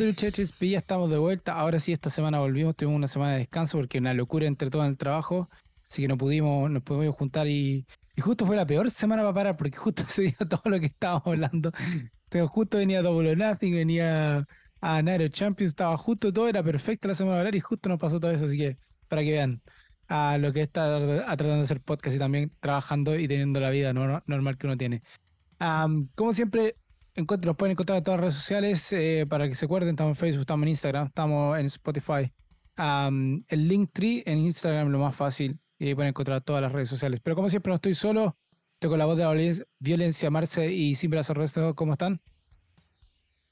De HSP, ya estamos de vuelta. Ahora sí, esta semana volvimos, tuvimos una semana de descanso porque una locura entre todo el trabajo, así que no pudimos, nos pudimos juntar y, justo fue la peor semana para parar porque justo se dio todo lo que estábamos hablando. Justo venía Double or Nothing, venía a Nairo Champions, estaba justo todo, era perfecta la semana para hablar y justo nos pasó todo eso, así que para que vean a lo que está tratando de hacer podcast y también trabajando y teniendo la vida normal que uno tiene. como siempre, encuentro, nos pueden encontrar en todas las redes sociales eh, para que se acuerden. Estamos en Facebook, estamos en Instagram, estamos en Spotify. el link tree en Instagram es lo más fácil y ahí pueden encontrar todas las redes sociales. Pero como siempre, no estoy solo. Estoy con la voz de la violencia, Marce y Sin Brazo Resto. ¿Cómo están?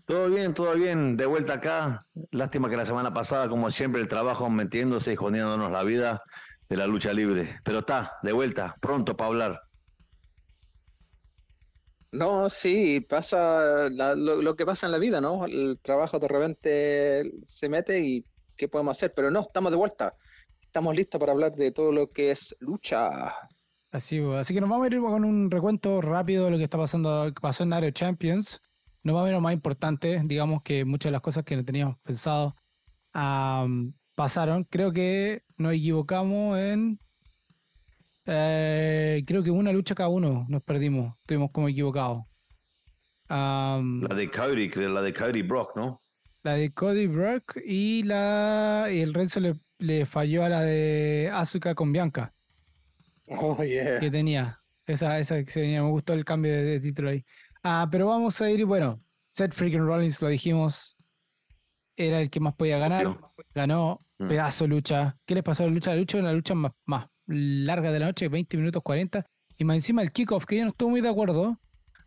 Todo bien, todo bien. De vuelta acá. Lástima que la semana pasada, como siempre, el trabajo metiéndose y jodiéndonos la vida de la lucha libre. Pero está, de vuelta, pronto para hablar. No, sí, pasa lo, que pasa en la vida, ¿no? El trabajo de repente se mete y ¿qué podemos hacer? Pero no, estamos de vuelta. Estamos listos para hablar de todo lo que es lucha. Así, así que nos vamos a ir con un recuento rápido de lo que está pasando, pasó en Aero Champions. Nos vamos a ver lo más importante, digamos que muchas de las cosas que no teníamos pensado pasaron. Creo que nos equivocamos en eh, creo que una lucha cada uno nos perdimos, estuvimos como equivocados. la de Cody, la de Cody Brock, ¿no? La de Cody Brock y la y el Renzo le, le falló a la de Asuka con Bianca. Oh, yeah. Que tenía. Esa, esa que tenía, me gustó el cambio de, título ahí. Ah, pero vamos a ir, bueno, Seth Freaking Rollins, lo dijimos, era el que más podía ganar. Ganó, mm. pedazo lucha. ¿Qué les pasó a la lucha? La lucha era una lucha más, más larga de la noche, 20 minutos 40. Y más encima el kickoff, que yo no estuve muy de acuerdo.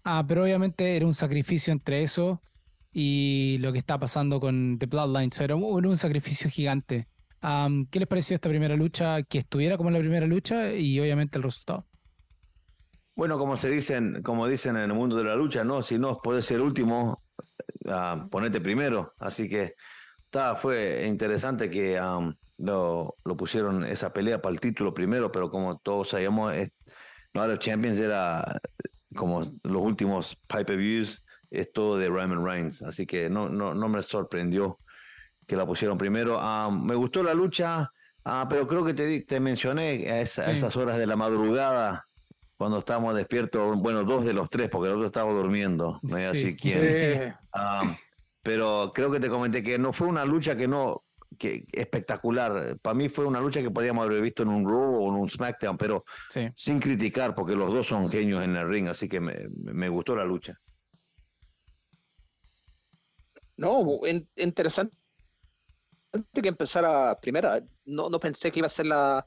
Ah, pero obviamente era un sacrificio entre eso y lo que está pasando con The Bloodlines. Era un, sacrificio gigante. ¿Qué les pareció esta primera lucha? Que estuviera como la primera lucha y obviamente el resultado. Bueno, como se dicen, como dicen en el mundo de la lucha, ¿no? Si no puede ser último, uh, ponete primero. Así que está, fue interesante que lo, lo, pusieron esa pelea para el título primero, pero como todos sabíamos, no los Champions era como los últimos pay-per-views, es todo de Roman Reigns, así que no, no, no me sorprendió que la pusieron primero. me gustó la lucha, ah, pero creo que te, te mencioné a, esas horas de la madrugada, cuando estábamos despiertos, bueno, dos de los tres, porque el otro estaba durmiendo, no hay así quién. pero creo que te comenté que no fue una lucha que no que espectacular. Para mí fue una lucha que podíamos haber visto en un Raw o en un SmackDown, pero sin criticar, porque los dos son genios en el ring, así que me, gustó la lucha. No, interesante que empezara primera. No, no pensé que iba a ser la,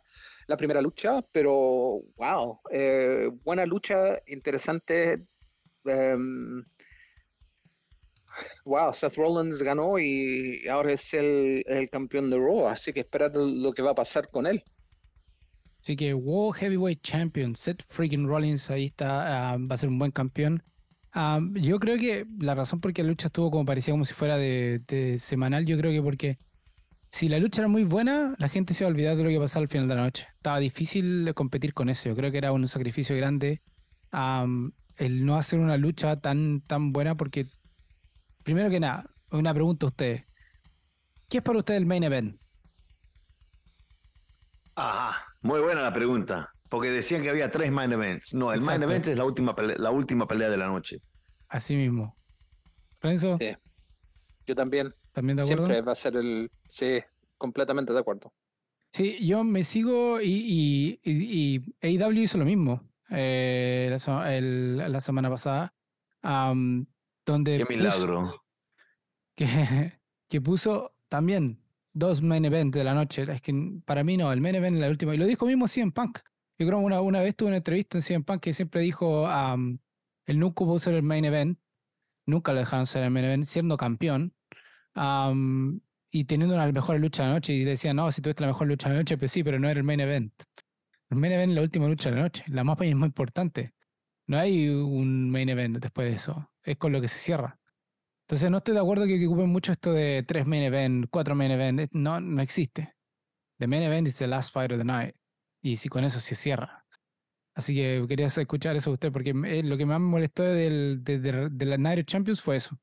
primera lucha, pero wow, eh, buena lucha, interesante. Em, wow, Seth Rollins ganó y ahora es el, campeón de Raw, así que esperar lo que va a pasar con él. Así que World Heavyweight Champion, Seth freaking Rollins, ahí está, ah, va a ser un buen campeón. Ah, yo creo que la razón por qué la lucha estuvo como parecía como si fuera de, semanal, yo creo que porque si la lucha era muy buena, la gente se iba a olvidar de lo que pasaba al final de la noche. Estaba difícil competir con eso, yo creo que era un sacrificio grande el no hacer una lucha tan, tan buena porque Primero que nada, una pregunta a ustedes. ¿Qué es para usted el main event? Ajá, muy buena la pregunta. Porque decían que había tres main events. No, el main event es la última, pelea, la última pelea de la noche. Así mismo. ¿Renzo? Sí. Yo también. ¿También de acuerdo? Siempre va a ser el. Sí, completamente de acuerdo. Sí, yo me sigo y, y, y, AEW hizo lo mismo eh, la, la, semana pasada donde Qué milagro. Que, que puso también dos main events de la noche. Es que para mí no, el main event es la última. Y lo dijo mismo CM Punk. Yo creo que una, una vez tuve una entrevista en CM Punk que siempre dijo um, el nunca puso el main event. Nunca lo dejaron ser el main event, siendo campeón. y teniendo una mejor lucha de la noche. Y decía, no, si tuviste la mejor lucha de la noche, pues sí, pero no era el main event. El main event es la última lucha de la noche. La mapa es muy importante. No hay un main event después de eso. Es con lo que se cierra. Entonces no estoy de acuerdo que, ocupen mucho esto de tres main event, cuatro main event. No, no existe. The main event is the last fight of the night. Y si con eso se cierra. Así que quería escuchar eso de usted, porque lo que más me molestó del, de, de, la Night Champions fue eso.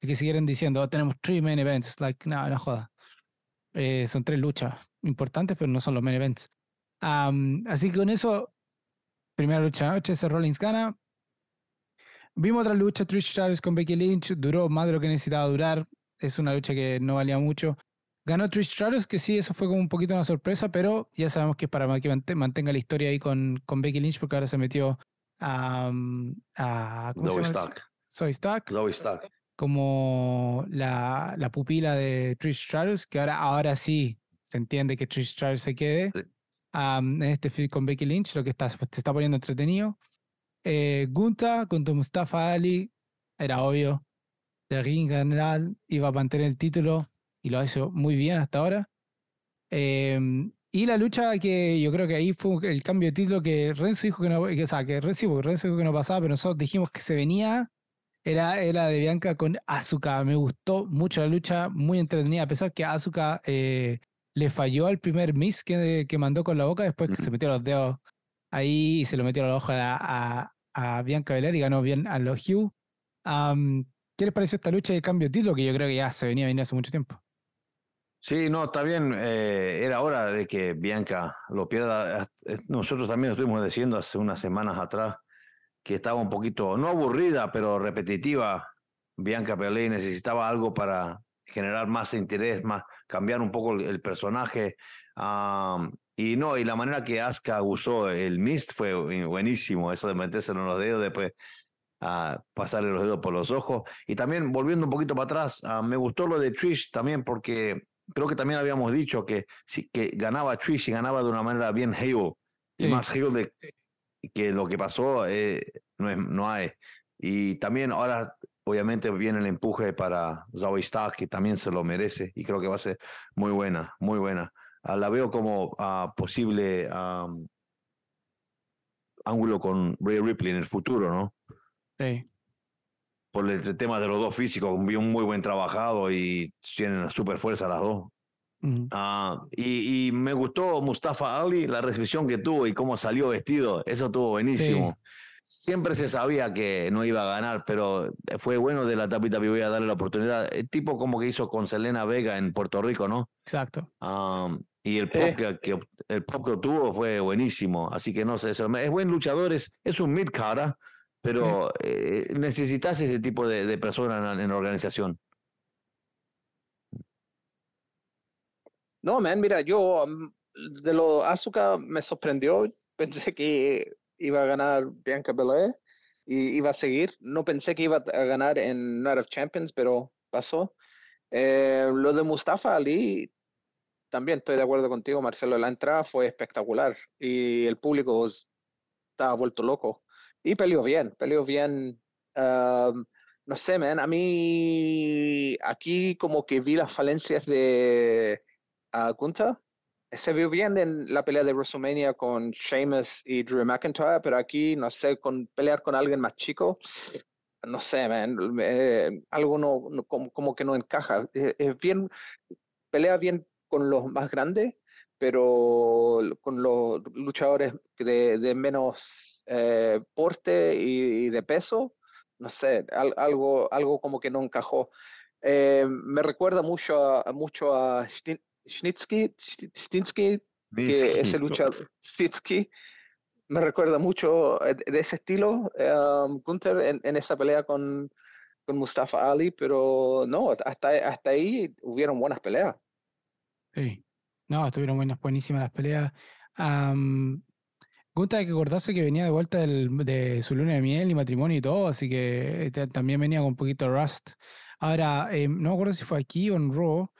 que siguieran diciendo, "Oh, tenemos three main events. Like, no, no joda. Eh, son tres luchas importantes, pero no son los main events. Am, así que con eso, primera lucha de noche, Rollins gana. Vimos otra lucha, Trish Stratus con Becky Lynch, duró más de lo que necesitaba durar. Es una lucha que no valía mucho. Ganó Trish Stratus, que sí, eso fue como un poquito una sorpresa, pero ya sabemos que es para que mante- mantenga la historia ahí con, con Becky Lynch, porque ahora se metió a. a ¿Cómo se Zoe llama? la Stark. Zoe Stark Zoe Stark. como la, la pupila de Trish Stratus, que ahora, ahora sí se entiende que Trish Stratus se quede Sí. am, en este feud con Becky Lynch, lo que está, se está poniendo entretenido. Eh, Gunta contra Mustafa Ali, era obvio. De ring general iba a mantener el título y lo ha hecho muy bien hasta ahora. Em, y la lucha que yo creo que ahí fue el cambio de título que Renzo dijo que no, que, o sea, que Renzo, dijo que no pasaba, pero nosotros dijimos que se venía era, era de Bianca con Asuka. Me gustó mucho la lucha, muy entretenida, a pesar que Asuka eh, le falló al primer miss que, que mandó con la boca, después que se metió los dedos ahí y se lo metió a la hoja a, a, Bianca Belair y ganó bien a los Hugh. Am, ¿Qué les pareció esta lucha de cambio de título? Que yo creo que ya se venía viniendo hace mucho tiempo. Sí, no, está bien. eh, era hora de que Bianca lo pierda. Eh, Nosotros también estuvimos diciendo hace unas semanas atrás que estaba un poquito, no aburrida, pero repetitiva. Bianca Pelé necesitaba algo para generar más interés, más cambiar un poco el, personaje. Y no, y la manera que Asuka usó el mist fue bu- buenísimo, eso de meterse en los dedos después a pasarle los dedos por los ojos. Y también volviendo un poquito para atrás, ah, me gustó lo de Trish también porque creo que también habíamos dicho que, que ganaba Trish y ganaba de una manera bien heel. Sí. Más heel de que lo que pasó eh, no, es, no hay. Y también ahora obviamente viene el empuje para Zoe Stark, que también se lo merece y creo que va a ser muy buena, muy buena. Ah, la veo como ah, posible am, ángulo con Ray Ripley en el futuro, ¿no? Sí. por el tema de los dos físicos, un un muy buen trabajado y tienen super fuerza las dos. Ah, y, y me gustó Mustafa Ali, la recepción que tuvo y cómo salió vestido, eso estuvo buenísimo. Siempre se sabía que no iba a ganar, pero fue bueno de la tapita voy a darle la oportunidad. El tipo como que hizo con Selena Vega en Puerto Rico, ¿no? Exacto. Y el pop, que, que- el pop que obtuvo fue buenísimo. Así que no sé, eso, es buen luchador, es, es un mid cara, pero eh, necesitas ese tipo de, de personas en, la- en organización. No, man, mira, yo mm, de lo Asuka me sorprendió. Pensé que iba a ganar Bianca Belair y iba a seguir. No pensé que iba a ganar en Night of Champions, pero pasó. Eh, lo de Mustafa Ali, también estoy de acuerdo contigo, Marcelo. La entrada fue espectacular y el público estaba vuelto loco. Y peleó bien, peleó bien. No sé, man, a mí aquí como que vi las falencias de Gunther. Se vio bien en la pelea de WrestleMania con Sheamus y Drew McIntyre, pero aquí, no sé, con pelear con alguien más chico, no sé, man, eh, algo no, no- como, como que no encaja. Eh, Es bien, pelea bien con los más grandes, pero con los luchadores de, de menos eh, porte y, y de peso, no sé, al- algo, algo como que no encajó. Eh, me recuerda mucho a, mucho a Stin- Snitsky, Stinsky, que ese luchador, Stitsky, me recuerda mucho eh, de ese estilo, um, Gunther, en, en esa pelea con, con Mustafa Ali, pero no, hasta, hasta ahí hubieron buenas peleas. Sí. No, estuvieron buenas, buenísimas las peleas. Am, Gunther hay que acordarse que venía de vuelta del- de su luna de miel y matrimonio y todo, así que ta- también venía con un poquito de rust. Ahora, eh, no me acuerdo si fue aquí o en Raw,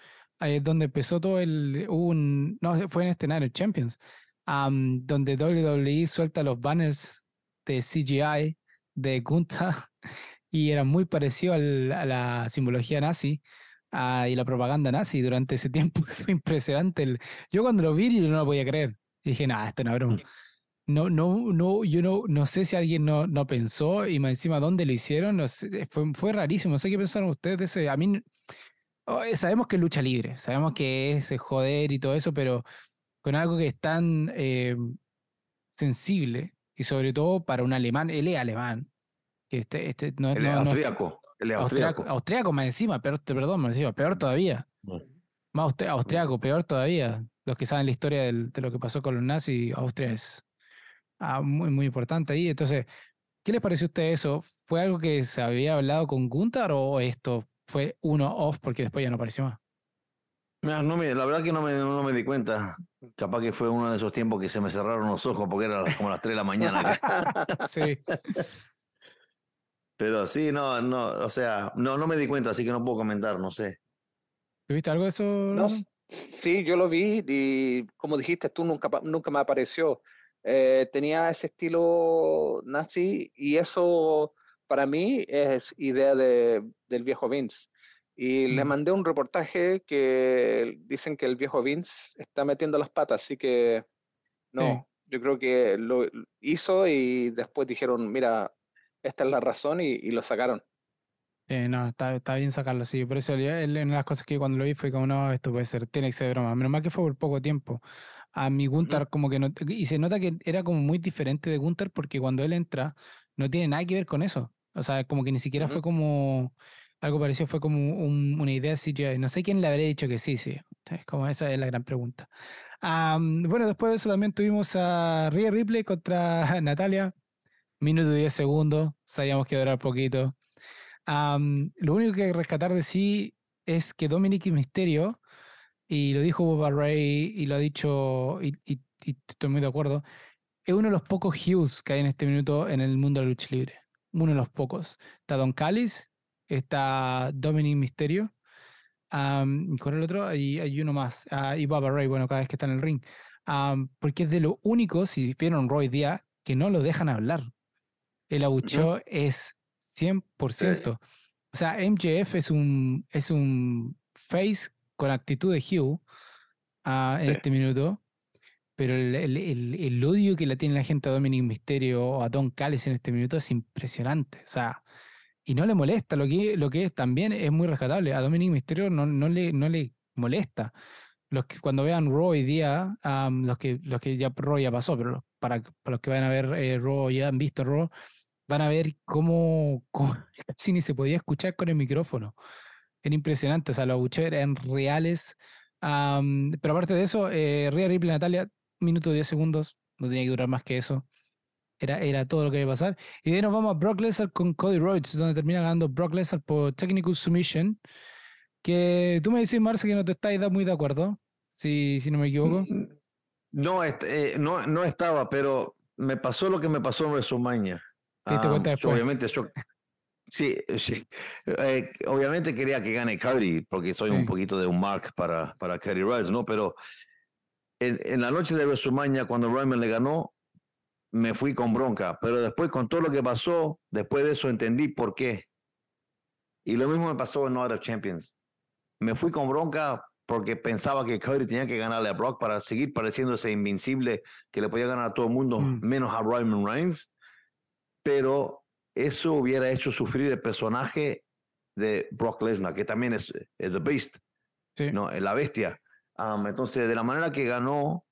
eh, donde empezó todo el... un, no, fue en este Night Champions, am, donde WWE suelta los banners de CGI de Gunther y era muy parecido al- a la simbología nazi ah, y la propaganda nazi durante ese tiempo. Fue impresionante. el- yo cuando lo vi yo no lo podía creer. Dije, nada, esto no es broma. No, no, no, yo no, no sé si alguien no, no pensó y más encima dónde lo hicieron. No sé, fue, fue rarísimo. No sé qué pensaron ustedes de ese. A mí, oh, eh, sabemos que es lucha libre, sabemos que es joder y todo eso, pero con algo que es tan eh, sensible y sobre todo para un alemán, él es alemán, que este, este no- no- austríaco. El austriaco. más encima, peor, perdón, más encima, peor todavía. Más austri- austriaco, peor todavía. Los que saben la historia del- de lo que pasó con los nazis, Austria es ah, muy, muy importante ahí. Entonces, ¿qué les pareció a usted eso? ¿Fue algo que se había hablado con Gunther o esto fue uno off porque después ya no apareció más? Mira, no me, la verdad que no me, no me di cuenta. Capaz que fue uno de esos tiempos que se me cerraron los ojos porque era como las 3 de la mañana. Sí. Pero sí, no, no, o sea, no, no me di cuenta, así que no puedo comentar, no sé. ¿Viste algo de eso? No, sí, yo lo vi y como dijiste tú, nunca, nunca me apareció. Eh, tenía ese estilo nazi y eso para mí es idea de, del viejo Vince. Y le Mm. mandé un reportaje que dicen que el viejo Vince está metiendo las patas, así que no, yo creo que lo hizo y después dijeron, mira, esta es la razón y, y lo sacaron. Eh, no, está, está bien sacarlo, sí. Por eso él, una de las cosas que cuando lo vi fue como, no, esto puede ser, tiene que ser broma. Menos mal que fue por poco tiempo. A mi Gunther como que no, y se nota que era como muy diferente de Gunther porque cuando él entra no tiene nada que ver con eso. O sea, como que ni siquiera fue como, algo parecido, fue como un- una idea CGI. No sé quién le habría dicho que sí, sí. Es como esa es la gran pregunta. Am, bueno, después de eso también tuvimos a Rhea Ripley contra Natalia. Minuto y 10 segundos. Sabíamos que durar poquito. Lo único que hay que rescatar de sí es que Dominic Mysterio, y lo dijo Boba Ray y lo ha dicho, y, y- estoy muy de acuerdo, es uno de los pocos Hughes que hay en este minuto en el mundo de la lucha libre. Uno de los pocos. Está Don Callis, está Dominic Mysterio, am, y con el otro hay, hay uno más, ah, y Boba Ray, bueno, cada vez que está en el ring. Porque es de lo único, si vieron Roy Díaz, que no lo dejan hablar. El abucheo es 100%. O sea, MJF es un, es un face con actitud de Hugh ah, en Sí. este minuto, pero el, el- el- el odio que le tiene la gente a Dominic Mysterio o a Don Callis en este minuto es impresionante. O sea, y no le molesta, lo que, lo que es también es muy rescatable. A Dominic Mysterio no, no, le, no le molesta. Los que cuando vean Raw hoy día, los, que, los que ya Raw ya pasó, pero para, para los que van a ver eh, ya han visto Raw, van a ver cómo, cómo casi se podía escuchar con el micrófono. Era impresionante, o sea, los abucheos eran reales. pero aparte de eso, eh, Ripley Natalia, minuto 10 segundos, no tenía que durar más que eso. Era, era todo lo que iba a pasar. Y de ahí nos vamos a Brock Lesnar con Cody Rhodes, donde termina ganando Brock Lesnar por Technical Submission. Que tú me dices, Marce, que no te estás da- muy de acuerdo, si, si no me equivoco. No, est- eh, no, no estaba, pero me pasó lo que me pasó en WrestleMania. Te Ah, yo obviamente, yo, sí, sí. Eh, obviamente quería que gane Cody, porque soy Sí. un poquito de un mark para, para Cody Rhodes, ¿no? Pero en, en la noche de WrestleMania, cuando Roman le ganó, me fui con bronca. Pero después, con todo lo que pasó, después de eso entendí por qué. Y lo mismo me pasó en No Champions. Me fui con bronca porque pensaba que Cody tenía que ganarle a Brock para seguir pareciéndose invincible, que le podía ganar a todo el mundo, Mm. menos a Roman Reigns. Pero eso hubiera hecho sufrir el personaje de Brock Lesnar, que también es, es The Beast, Sí. ¿no? Es la bestia. Am, entonces, de la manera que ganó,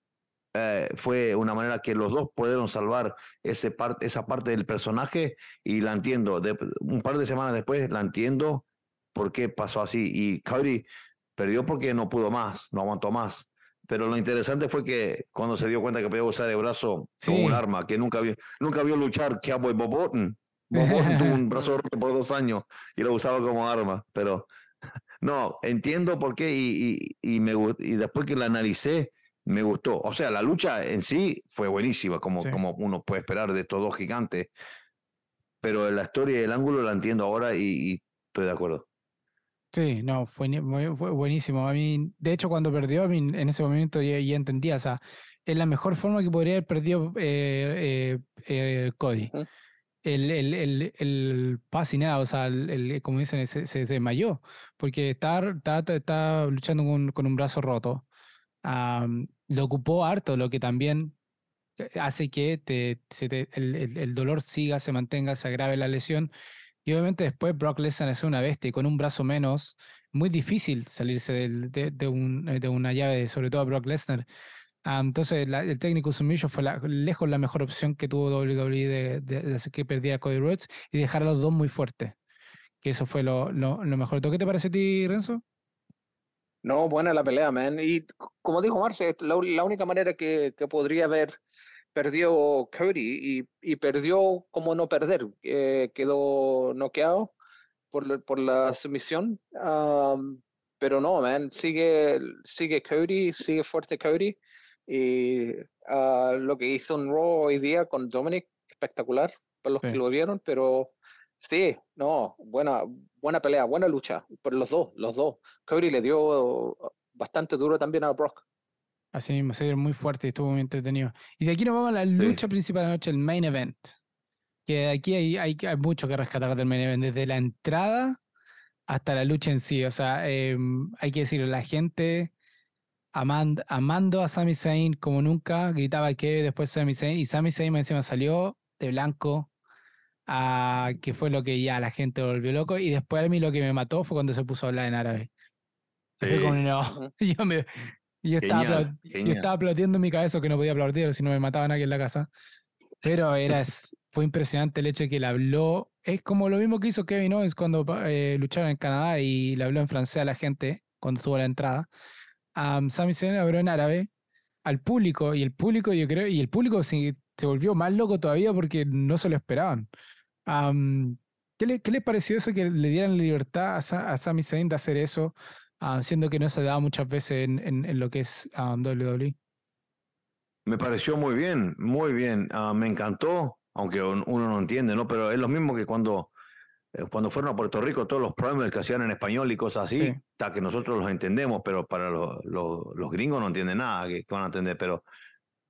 eh, fue una manera que los dos pudieron salvar ese par- esa parte del personaje y la entiendo. De, un par de semanas después la entiendo por qué pasó así. Y Cody perdió porque no pudo más, no aguantó más. Pero lo interesante fue que cuando se dio cuenta que podía usar el brazo como un Sí. arma, que nunca vio, nunca vio luchar Cowboy Bob Orton. Bob Orton tuvo un brazo roto por dos años y lo usaba como arma. Pero no, entiendo por qué y, y, y me, y después que la analicé, me gustó. O sea, la lucha en sí fue buenísima, como, Sí. como uno puede esperar de estos dos gigantes. Pero la historia y el ángulo la entiendo ahora y, y estoy de acuerdo. Sí, no, fue, fue buenísimo. A mí, de hecho, cuando perdió, a mí en ese momento ya, ya entendía, o sea, es la mejor forma que podría haber perdido eh, eh, eh, Cody. Ujú. El, el, el, el pase y nada, o sea, el, el- como dicen, se, se desmayó, porque estaba, estaba, estaba luchando con, con un brazo roto. Am, lo ocupó harto, lo que también eh, hace que te, se te- el, el- el dolor siga, se mantenga, se agrave la lesión. Y obviamente después Brock Lesnar es una bestia y con un brazo menos, muy difícil salirse del- de, de un- eh, de una llave, sobre todo a Brock Lesnar. Ah, entonces la- el técnico Submission fue la- lejos la mejor opción que tuvo WWE de, de- de hacer que perdiera a Cody Rhodes y dejar a los dos muy fuertes. que eso fue lo, lo, lo mejor. ¿Qué te parece a ti, Renzo? No, buena la pelea, man. Y como dijo Marce, la, la única manera que, que, podría haber perdió Cody y, y perdió como no perder. Eh, quedó noqueado por, por la sumisión. Um, pero no, man, sigue, sigue Cody, sigue fuerte Cody. Y uh, lo que hizo en Raw hoy día con Dominic, espectacular para los sí. que lo vieron, pero sí, no, buena, buena pelea, buena lucha por los dos, los dos. Cody le dio bastante duro también a Brock. Así mismo, se dio muy fuerte y estuvo muy entretenido. Y de aquí nos vamos a la lucha sí. principal de la noche, el main event. Que aquí hay, hay, hay, mucho que rescatar del main event, desde la entrada hasta la lucha en sí. O sea, eh, hay que decirlo, la gente amando, amando a Sami Zayn como nunca, gritaba que después Sami Zayn, y Sami Zayn encima salió de blanco, a, que fue lo que ya la gente volvió loco. Y después a mí lo que me mató fue cuando se puso a hablar en árabe. Sí. Fue como, no, yo, me, yo, estaba, genial, yo estaba aplaudiendo en mi cabeza que no podía aplaudir, si no me mataban aquí en la casa. Pero era, fue impresionante el hecho de que le habló. Es como lo mismo que hizo Kevin Owens cuando eh, lucharon en Canadá y le habló en francés a la gente cuando estuvo a la entrada. Um, Sami Zayn habló en árabe al público y el público, yo creo, y el público se, se volvió más loco todavía porque no se lo esperaban. Um, ¿qué, le, ¿Qué les pareció eso que le dieran libertad a, a Sami Zayn de hacer eso, uh, siendo que no se daba muchas veces en, en, en lo que es um, WWE? Me pareció muy bien, muy bien. Uh, me encantó, aunque uno no entiende, ¿no? Pero es lo mismo que cuando, eh, cuando fueron a Puerto Rico, todos los programas que hacían en español y cosas así, sí. hasta que nosotros los entendemos, pero para los, los, los gringos no entienden nada que, que, van a entender. Pero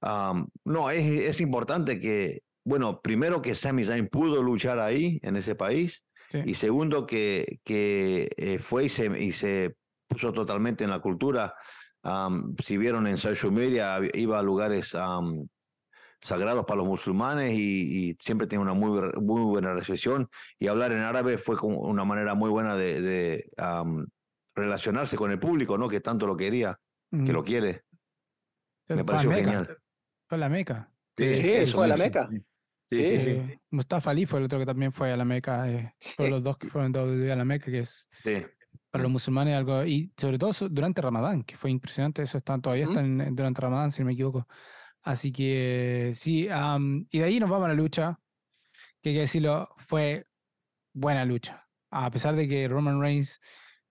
um, no, es, es importante que, bueno, primero que Sami Zayn pudo luchar ahí, en ese país, sí. y segundo que, que eh, fue y se, y se puso totalmente en la cultura. Um, si vieron en social media, iba a lugares um, sagrados para los musulmanes y, y, siempre tiene una muy, muy buena recepción. Y hablar en árabe fue como una manera muy buena de, de um, relacionarse con el público, ¿no? Que tanto lo quería, mm. que lo quiere. Pero Me pareció genial. Fue la Meca. Sí, sí, eso, fue a la Meca. Sí, sí, sí, sí. Mustafa Ali fue el otro que también fue a la Meca. Eh, fueron los dos que fueron a la Meca, que es sí para los musulmanes algo, y sobre todo durante Ramadán, que fue impresionante, eso están, todavía están -huh. durante Ramadán, si no me equivoco. Así que sí, um, y de ahí nos vamos a la lucha, que hay que decirlo, fue buena lucha. A pesar de que Roman Reigns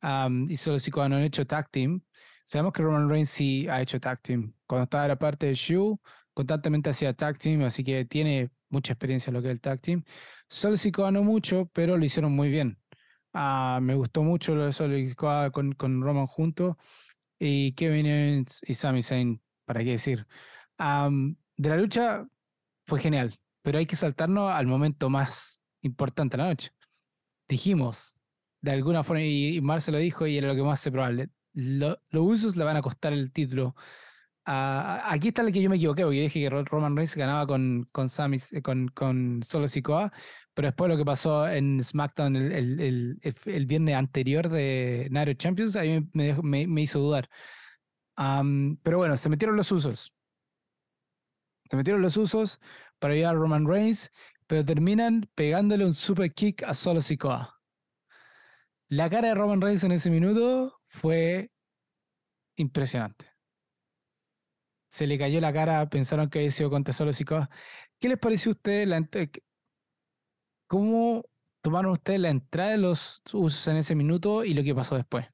um, y solo si cuando han hecho tag team, sabemos que Roman Reigns sí ha hecho tag team. Cuando estaba en la parte de Shu, constantemente hacía tag team, así que tiene mucha experiencia en lo que es el tag team. Solo si no mucho, pero lo hicieron muy bien. Uh, me gustó mucho lo de Solo con, con Roman juntos y Kevin Owens y Sami Zayn, para qué decir. Um, de la lucha fue genial, pero hay que saltarnos al momento más importante de la noche. Dijimos, de alguna forma, y, y Marce lo dijo y era lo que más hace probable, lo, los usos le van a costar el título. Aquí está el que yo me equivoqué, porque dije que Roman Reigns ganaba con, con, con Solo Sikoa, pero después lo que pasó en SmackDown el, el, el, viernes anterior de Night Champions, ahí me, me, hizo dudar. Um, pero bueno, se metieron los usos. Se metieron los usos para ayudar a Roman Reigns, pero terminan pegándole un super kick a Solo Sikoa. La cara de Roman Reigns en ese minuto fue impresionante. Se le cayó la cara, pensaron que había sido contra Solo Sikoa. ¿Qué les pareció a ustedes la, ¿Cómo tomaron ustedes la entrada de los usos en ese minuto y lo que pasó después?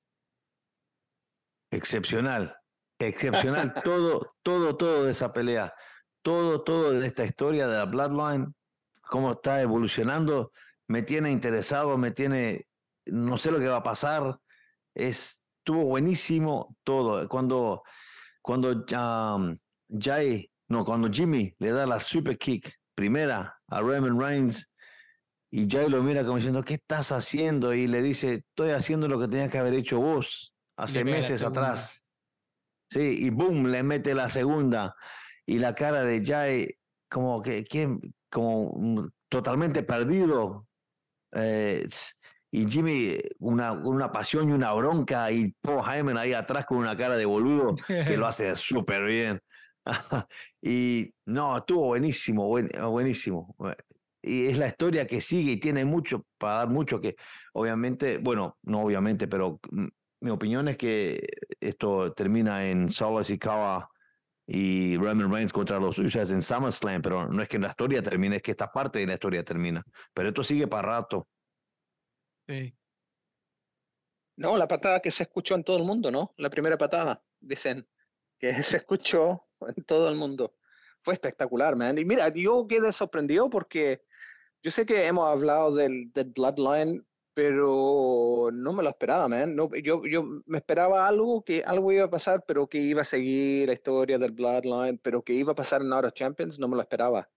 Excepcional, excepcional todo, todo, todo de esa pelea, todo, todo de esta historia de la Bloodline, cómo está evolucionando, me tiene interesado, me tiene, no sé lo que va a pasar, estuvo buenísimo todo. Cuando, cuando um, Jay, no, cuando Jimmy le da la super kick primera a Roman Reigns, y Jay lo mira como diciendo, ¿qué estás haciendo? Y le dice, estoy haciendo lo que tenías que haber hecho vos hace meses atrás. Sí, y boom, le mete la segunda. Y la cara de Jay, como que, que como totalmente perdido. Eh, y Jimmy, una, una pasión y una bronca. Y Paul Heyman ahí atrás con una cara de boludo que lo hace súper bien. y no, estuvo buenísimo, buen, buenísimo. y es la historia que sigue y tiene mucho para dar mucho que obviamente, bueno, no obviamente, pero mi opinión es que esto termina en Solo Sikoa y Roman Reigns contra los Usos en SummerSlam, pero no es que la historia termine, es que esta parte de la historia termina. Pero esto sigue para rato. No, la patada que se escuchó en todo el mundo, ¿no? La primera patada, dicen, que se escuchó en todo el mundo. Fue espectacular, man. Y mira, yo quedé sorprendido porque yo sé que hemos hablado del, del Bloodline pero no me lo esperaba, man. No, yo, yo me esperaba algo, que algo iba a pasar, pero que iba a seguir la historia del Bloodline, pero que iba a pasar en Out Champions, no me lo esperaba.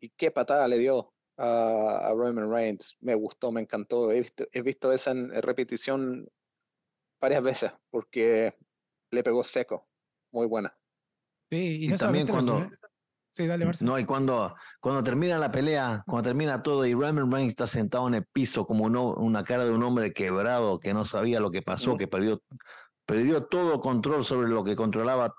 Y qué patada le dio a, a Roman Reigns. Me gustó, me encantó. He visto, he visto esa en, repetición varias veces, porque le pegó seco. Muy buena. Sí, y, no también cuando... Sí, dale, No, y cuando, cuando termina la pelea, cuando termina todo y Roman Reigns está sentado en el piso como una cara de un hombre quebrado que no sabía lo que pasó, que perdió, perdió todo control sobre lo que controlaba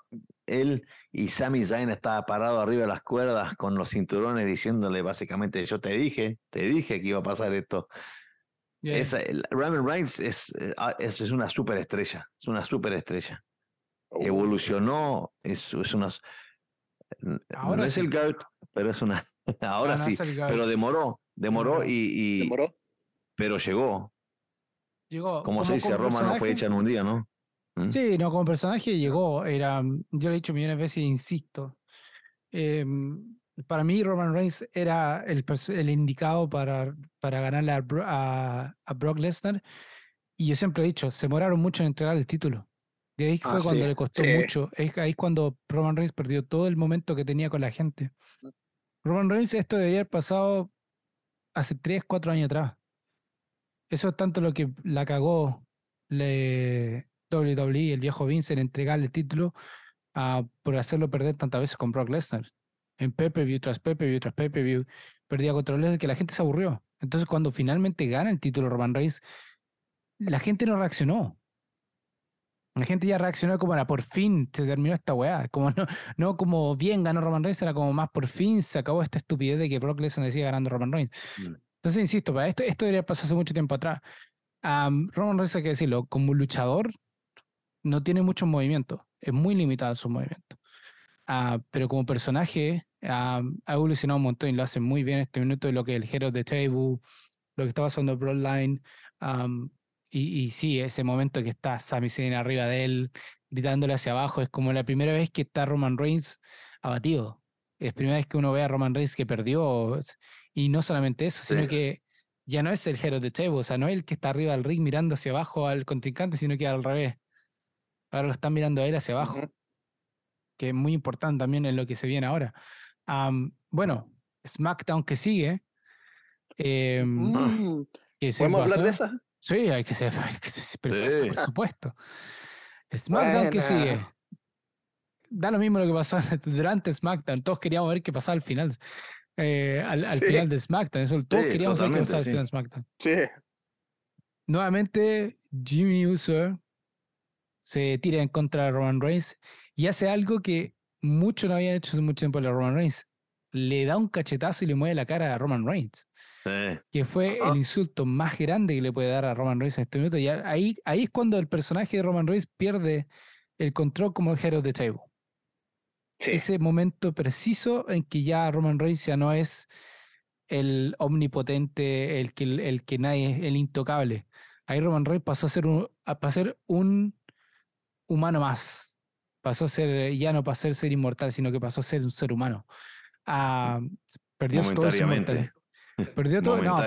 él y Sami Zayn estaba parado arriba de las cuerdas con los cinturones diciéndole básicamente yo te dije, te dije que iba a pasar esto. Roman Reigns es, ah, es, es, una superestrella, es una superestrella. Oh. Evolucionó, es, es una Ahora no es el GOAT, pero es una. Ahora sí, pero demoró, demoró y, ¿Demoró? Pero llegó. Llegó. Como, se dice, Roma no fue hecha en un día, ¿no? ¿Mm? Sí, no, como personaje llegó. Era, yo lo he dicho millones de veces insisto. Em, para mí, Roman Reigns era el, el indicado para, para ganarle a, a Brock Lesnar. Y yo siempre he dicho, se demoraron mucho en entregar el título. Y ahí fue ah, cuando le costó mucho. Es ahí cuando Roman Reigns perdió todo el momento que tenía con la gente. Roman Reigns, esto debería haber pasado hace 3, 4 años atrás. Eso es tanto lo que la cagó le, WWE, el viejo Vince, en entregarle el título a, por hacerlo perder tantas veces con Brock Lesnar. En pay-per-view tras pay-per-view tras pay-per-view, perdía contra Lesnar que la gente se aburrió. Entonces, cuando finalmente gana el título Roman Reigns, la gente no reaccionó. La gente ya reaccionó como era por fin se terminó esta weá. Como no, no como bien ganó Roman Reigns, era como más por fin se acabó esta estupidez de que Brock Lesnar decía ganando Roman Reigns. Mm. Entonces, insisto, para esto, esto debería pasar hace mucho tiempo atrás. Roman Reigns, hay que decirlo, como luchador, no tiene mucho movimiento. Es muy limitado su movimiento. Ah, pero como personaje, ha evolucionado un montón y lo hace muy bien este minuto de lo que el Hero de Table, lo que está pasando en Broadline. Y, y, sí, ese momento que está Sami Zayn arriba de él, gritándole hacia abajo, es como la primera vez que está Roman Reigns abatido. Es la primera vez que uno ve a Roman Reigns que perdió. Y no solamente eso, sino que ya no es el hero de table, o sea, no es el que está arriba del ring mirando hacia abajo al contrincante, sino que al revés. Ahora lo están mirando a él hacia abajo, que es muy importante también en lo que se viene ahora. bueno, SmackDown que sigue. Eh, ¿Podemos hablar de esa? Sí, hay que ser, por supuesto. SmackDown que sigue. Da lo mismo lo que pasó durante SmackDown. Todos queríamos ver qué pasaba al final. Eh, al, final de SmackDown. Eso, todos queríamos ver qué pasaba al final de SmackDown. Sí. Nuevamente, Jimmy Uso se tira en contra de Roman Reigns y hace algo que mucho no había hecho hace mucho tiempo la Roman Reigns. Le da un cachetazo y le mueve la cara a Roman Reigns. Que fue el insulto más grande que le puede dar a Roman Reigns en este minuto. Y ahí, ahí es cuando el personaje de Roman Reigns pierde el control como el hero de table. Ese momento preciso en que ya Roman Reigns ya no es el omnipotente, el que, el que nadie, el intocable. Ahí Roman Reigns pasó a ser un, a ser un humano más. Pasó a ser, ya no pasó a ser inmortal, sino que pasó a ser un ser humano. Ah, perdió todo su Perdió, todo, no,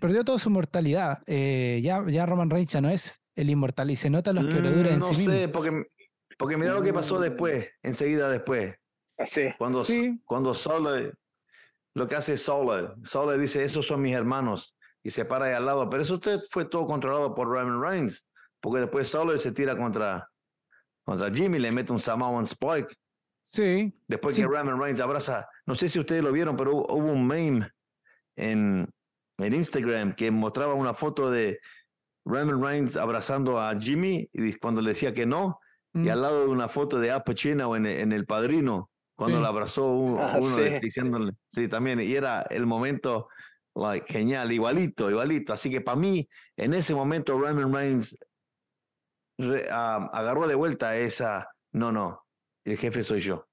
perdió, toda su mortalidad. Eh, ya, ya Roman Reigns ya no es el inmortal y se nota los que mm, en no sí sé, porque, porque mira lo que pasó después, enseguida después. Así. Cuando, cuando Solo, lo que hace Solo, Solo dice, esos son mis hermanos, y se para ahí al lado. Pero eso usted fue todo controlado por Roman Reigns, porque después Solo se tira contra, contra Jimmy, le mete un Samoan Spike. Sí. Después que Roman Reigns abraza, no sé si ustedes lo vieron, pero hubo, hubo un meme en, en Instagram que mostraba una foto de Roman Reigns abrazando a Jimmy y cuando le decía que no, y mm. al lado de una foto de Al Pacino en, en El Padrino, cuando le abrazó uno, ah, diciéndole, sí, también, y era el momento Like, genial, igualito, igualito. Así que para mí, en ese momento, Roman Reigns ah, agarró de vuelta esa, no, no, el jefe soy yo.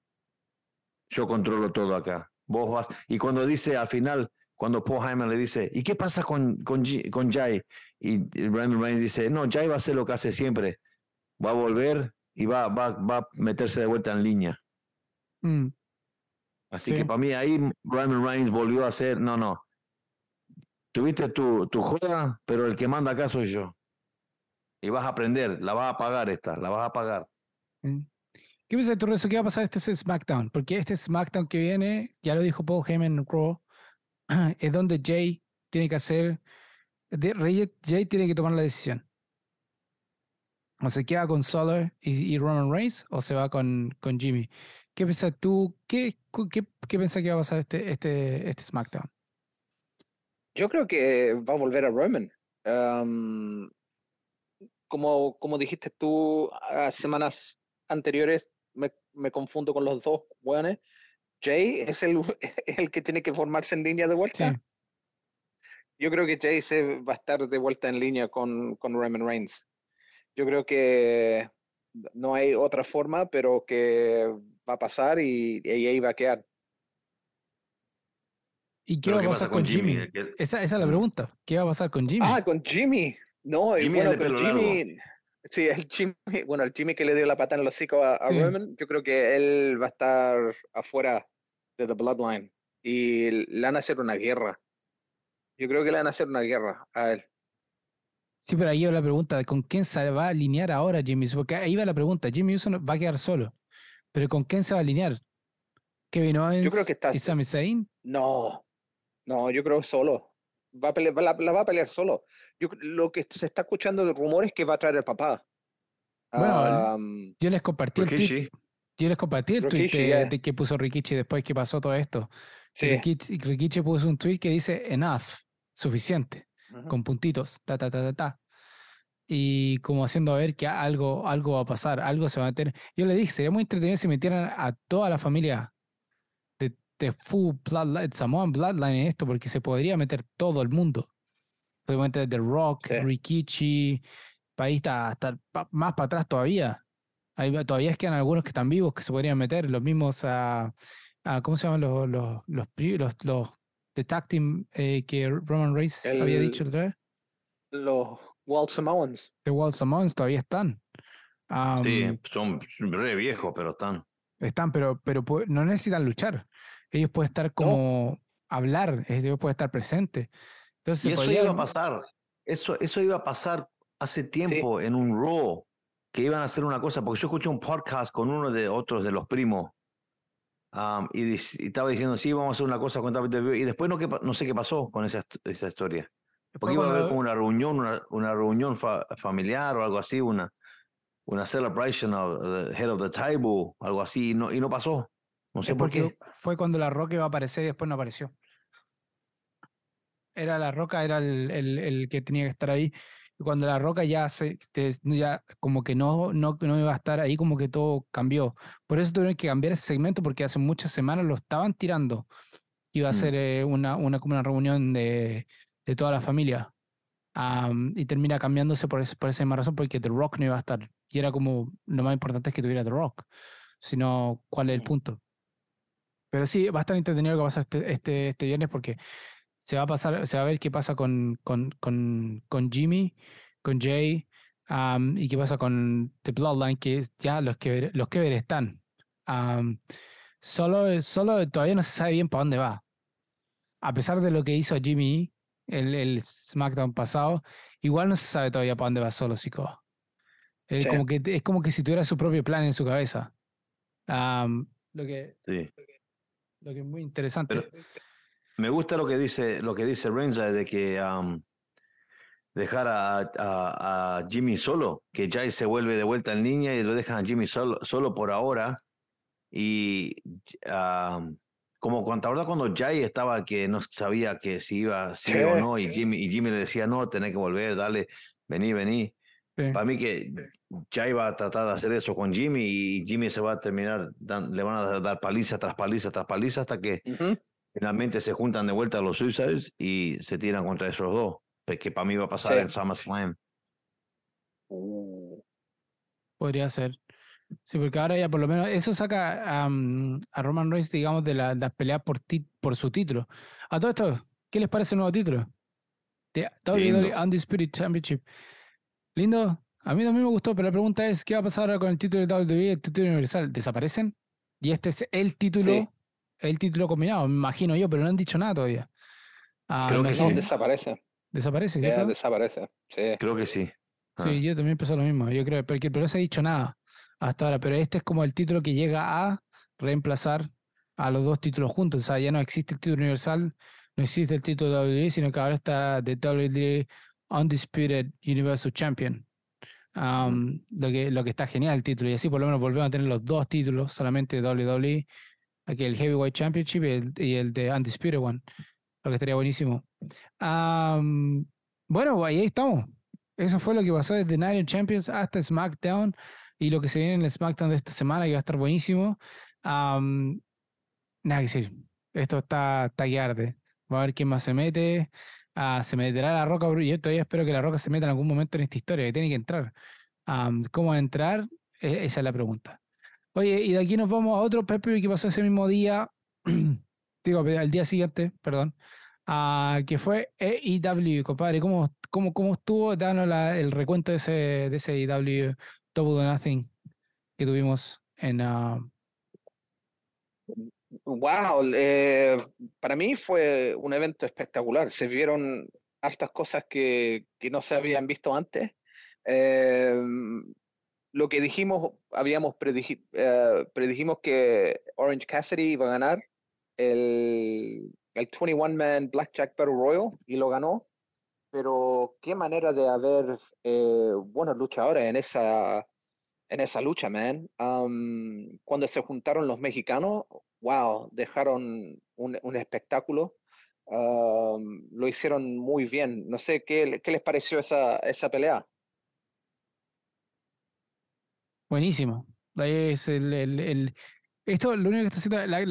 Yo controlo todo acá. Vos vas. Y cuando dice al final, cuando Paul Heyman le dice, ¿y qué pasa con, con, con Jay? Y Roman Reigns dice, no, Jay va a hacer lo que hace siempre. Va a volver y va, va, va a meterse de vuelta en línea. Mm. Así que para mí ahí Roman Reigns volvió a ser, no, no, tuviste tu, tu joda, pero el que manda acá soy yo. Y vas a aprender, la vas a pagar esta, la vas a pagar. Mm. ¿Qué piensas tú, Rezo? ¿Qué va a pasar este SmackDown? Porque este SmackDown que viene, ya lo dijo Paul Heyman en Raw, es donde Jay tiene que hacer, Jay tiene que tomar la decisión. O se queda con Solar y, Roman Reigns o se va con, con Jimmy. ¿Qué piensas tú? ¿Qué, qué, qué piensas que va a pasar este, este, este SmackDown? Yo creo que va a volver a Roman. Como, como dijiste tú a semanas anteriores, me, me, confundo con los dos weones. Jay es el, el que tiene que formarse en línea de vuelta. Yo creo que Jay se va a estar de vuelta en línea con, con Roman Reigns. Yo creo que no hay otra forma, pero que va a pasar y, y ahí va a quedar. ¿Y qué va a pasar con, Jimmy? Esa, esa, es la pregunta. ¿Qué va a pasar con Jimmy? Ah, con Jimmy. No, Jimmy bueno, Jimmy. Sí, el Jimmy, bueno, el Jimmy que le dio la pata en el hocico a, Roman, yo creo que él va a estar afuera de The Bloodline y le van a hacer una guerra. Yo creo que le van a hacer una guerra a él. Sí, pero ahí va la pregunta, ¿con quién se va a alinear ahora Jimmy? Porque ahí va la pregunta, Jimmy Uso va a quedar solo, pero ¿con quién se va a alinear? ¿Kevin Owens yo creo que está... y Sami Zayn? No, no, yo creo solo. Va a pelear, la, va a pelear solo. Yo, lo que se está escuchando de rumores es que va a traer el papá. Bueno, yo les compartí el tweet. Yo les compartí el tweet de, que puso Rikichi después que pasó todo esto. Rikichi, puso un tweet que dice enough, suficiente, con puntitos, ta, ta, ta, ta, ta. Y como haciendo a ver que algo, algo va a pasar, algo se va a meter. Yo le dije, sería muy entretenido si metieran a toda la familia de full bloodline, Samoan bloodline en esto, porque se podría meter todo el mundo. Obviamente The Rock, Rikichi, país está, hasta más para atrás todavía. Hay, todavía es quedan algunos que están vivos que se podrían meter, los mismos a, ¿cómo se llaman los los los, los, los de tag team eh, que Roman Reigns había dicho otra vez? Los Walt Samoans. The Walt Samoans todavía están. sí, son re viejos, pero están. Están, pero, pero no necesitan luchar ellos pueden estar como hablar, ellos pueden estar presentes. Entonces, y eso iba a pasar, eso, eso iba a pasar hace tiempo en un Raw, que iban a hacer una cosa, porque yo escuché un podcast con uno de otros de los primos, y, estaba diciendo, sí, vamos a hacer una cosa con y después no, no sé qué pasó con esa, esa historia. Porque iba a haber como una reunión, una, una reunión familiar o algo así, una, una celebration of the head of the table, algo así, y no, y no pasó. No sé por qué. Fue cuando la roca iba a aparecer y después no apareció. Era la roca, era el, el, que tenía que estar ahí. Y cuando la roca ya se, ya como que no, no, no iba a estar ahí, como que todo cambió. Por eso tuvieron que cambiar ese segmento porque hace muchas semanas lo estaban tirando. Iba a mm. ser eh, una, una, como una reunión de, de toda la familia. y termina cambiándose por, por esa misma razón, porque The Rock no iba a estar. Y era como, lo más importante es que tuviera The Rock, sino cuál es el mm. punto. Pero sí, va a estar entretenido lo que va a pasar este, este, este, viernes porque se va a pasar, se va a ver qué pasa con, con, con, con Jimmy, con Jay, y qué pasa con The Bloodline, que ya los que los que ver están. solo, solo todavía no se sabe bien para dónde va. A pesar de lo que hizo Jimmy el, el SmackDown pasado, igual no se sabe todavía para dónde va solo Sikoa. Como que, es como que si tuviera su propio plan en su cabeza. lo que, sí lo que es muy interesante. me gusta lo que dice, lo que dice Renza de que dejar a, a, Jimmy solo, que Jay se vuelve de vuelta en línea y lo dejan a Jimmy solo, solo por ahora. Y como cuando, ¿verdad? cuando Jay estaba que no sabía que si iba sí, o no, y Jimmy, y Jimmy le decía, no, tenés que volver, dale, vení, vení. Para mí que ya iba a tratar de hacer eso con Jimmy y Jimmy se va a terminar, le van a dar paliza tras paliza tras paliza hasta que finalmente se juntan de vuelta los Suicides y se tiran contra esos dos, que para mí va a pasar Sí. en SummerSlam. Uh, Podría ser. Sí, porque ahora ya por lo menos eso saca a Roman Reigns, digamos, de la- las peleas por, ti- por su título. A todo esto, ¿qué les parece el nuevo título? De WWE. Undisputed Championship. Lindo. A mí también me gustó, pero la pregunta es, ¿qué va a pasar ahora con el título de WWE y el título universal? ¿Desaparecen? Y este es el título, Sí. el título combinado, me imagino yo, pero no han dicho nada todavía. Ah, Creo que sí. desaparece. Desaparece, Ya ¿cierto? desaparece. Sí. Creo que sí. Sí, Ah. yo también pensé lo mismo. Yo creo, porque pero no se ha dicho nada hasta ahora, pero este es como el título que llega a reemplazar a los dos títulos juntos. O sea, ya no existe el título universal, no existe el título de WWE, sino que ahora está de WWE Undisputed Universal Champion. Am, lo, que, lo que está genial el título. Y así por lo menos volvemos a tener los dos títulos, solamente WWE, aquí el Heavyweight Championship y el, y el de Undisputed One. Lo que estaría buenísimo. Am, bueno, ahí estamos. Eso fue lo que pasó desde Night of Champions hasta SmackDown y lo que se viene en el SmackDown de esta semana que va a estar buenísimo. Am, nada que decir. Esto está, está que arde. Va a ver quién más se mete. Ah, se meterá la Roca. Yo todavía espero que la Roca se meta en algún momento en esta historia, que tiene que entrar. Am, ¿Cómo entrar? E- esa es la pregunta. Oye, y de aquí nos vamos a otro pay que pasó ese mismo día. Digo, al día siguiente, perdón. ah, que fue AEW, compadre. ¿Cómo, cómo, cómo estuvo? Danos la- el recuento de ese, de ese AEW Double or Nothing que tuvimos en. ah, Wow, eh, para mí fue un evento espectacular. Se vieron hartas cosas que, que no se habían visto antes. Eh, lo que dijimos, habíamos prediji- eh, predijimos que Orange Cassidy iba a ganar el, el 21-man Blackjack Battle Royal y lo ganó. Pero qué manera de haber eh, buenos luchadores en esa, en esa lucha, man. Cuando se juntaron los mexicanos, wow, dejaron un, espectáculo. Lo hicieron muy bien. No sé qué, le- qué les pareció esa, pelea. Buenísimo. Es esto, lo único que está haciendo,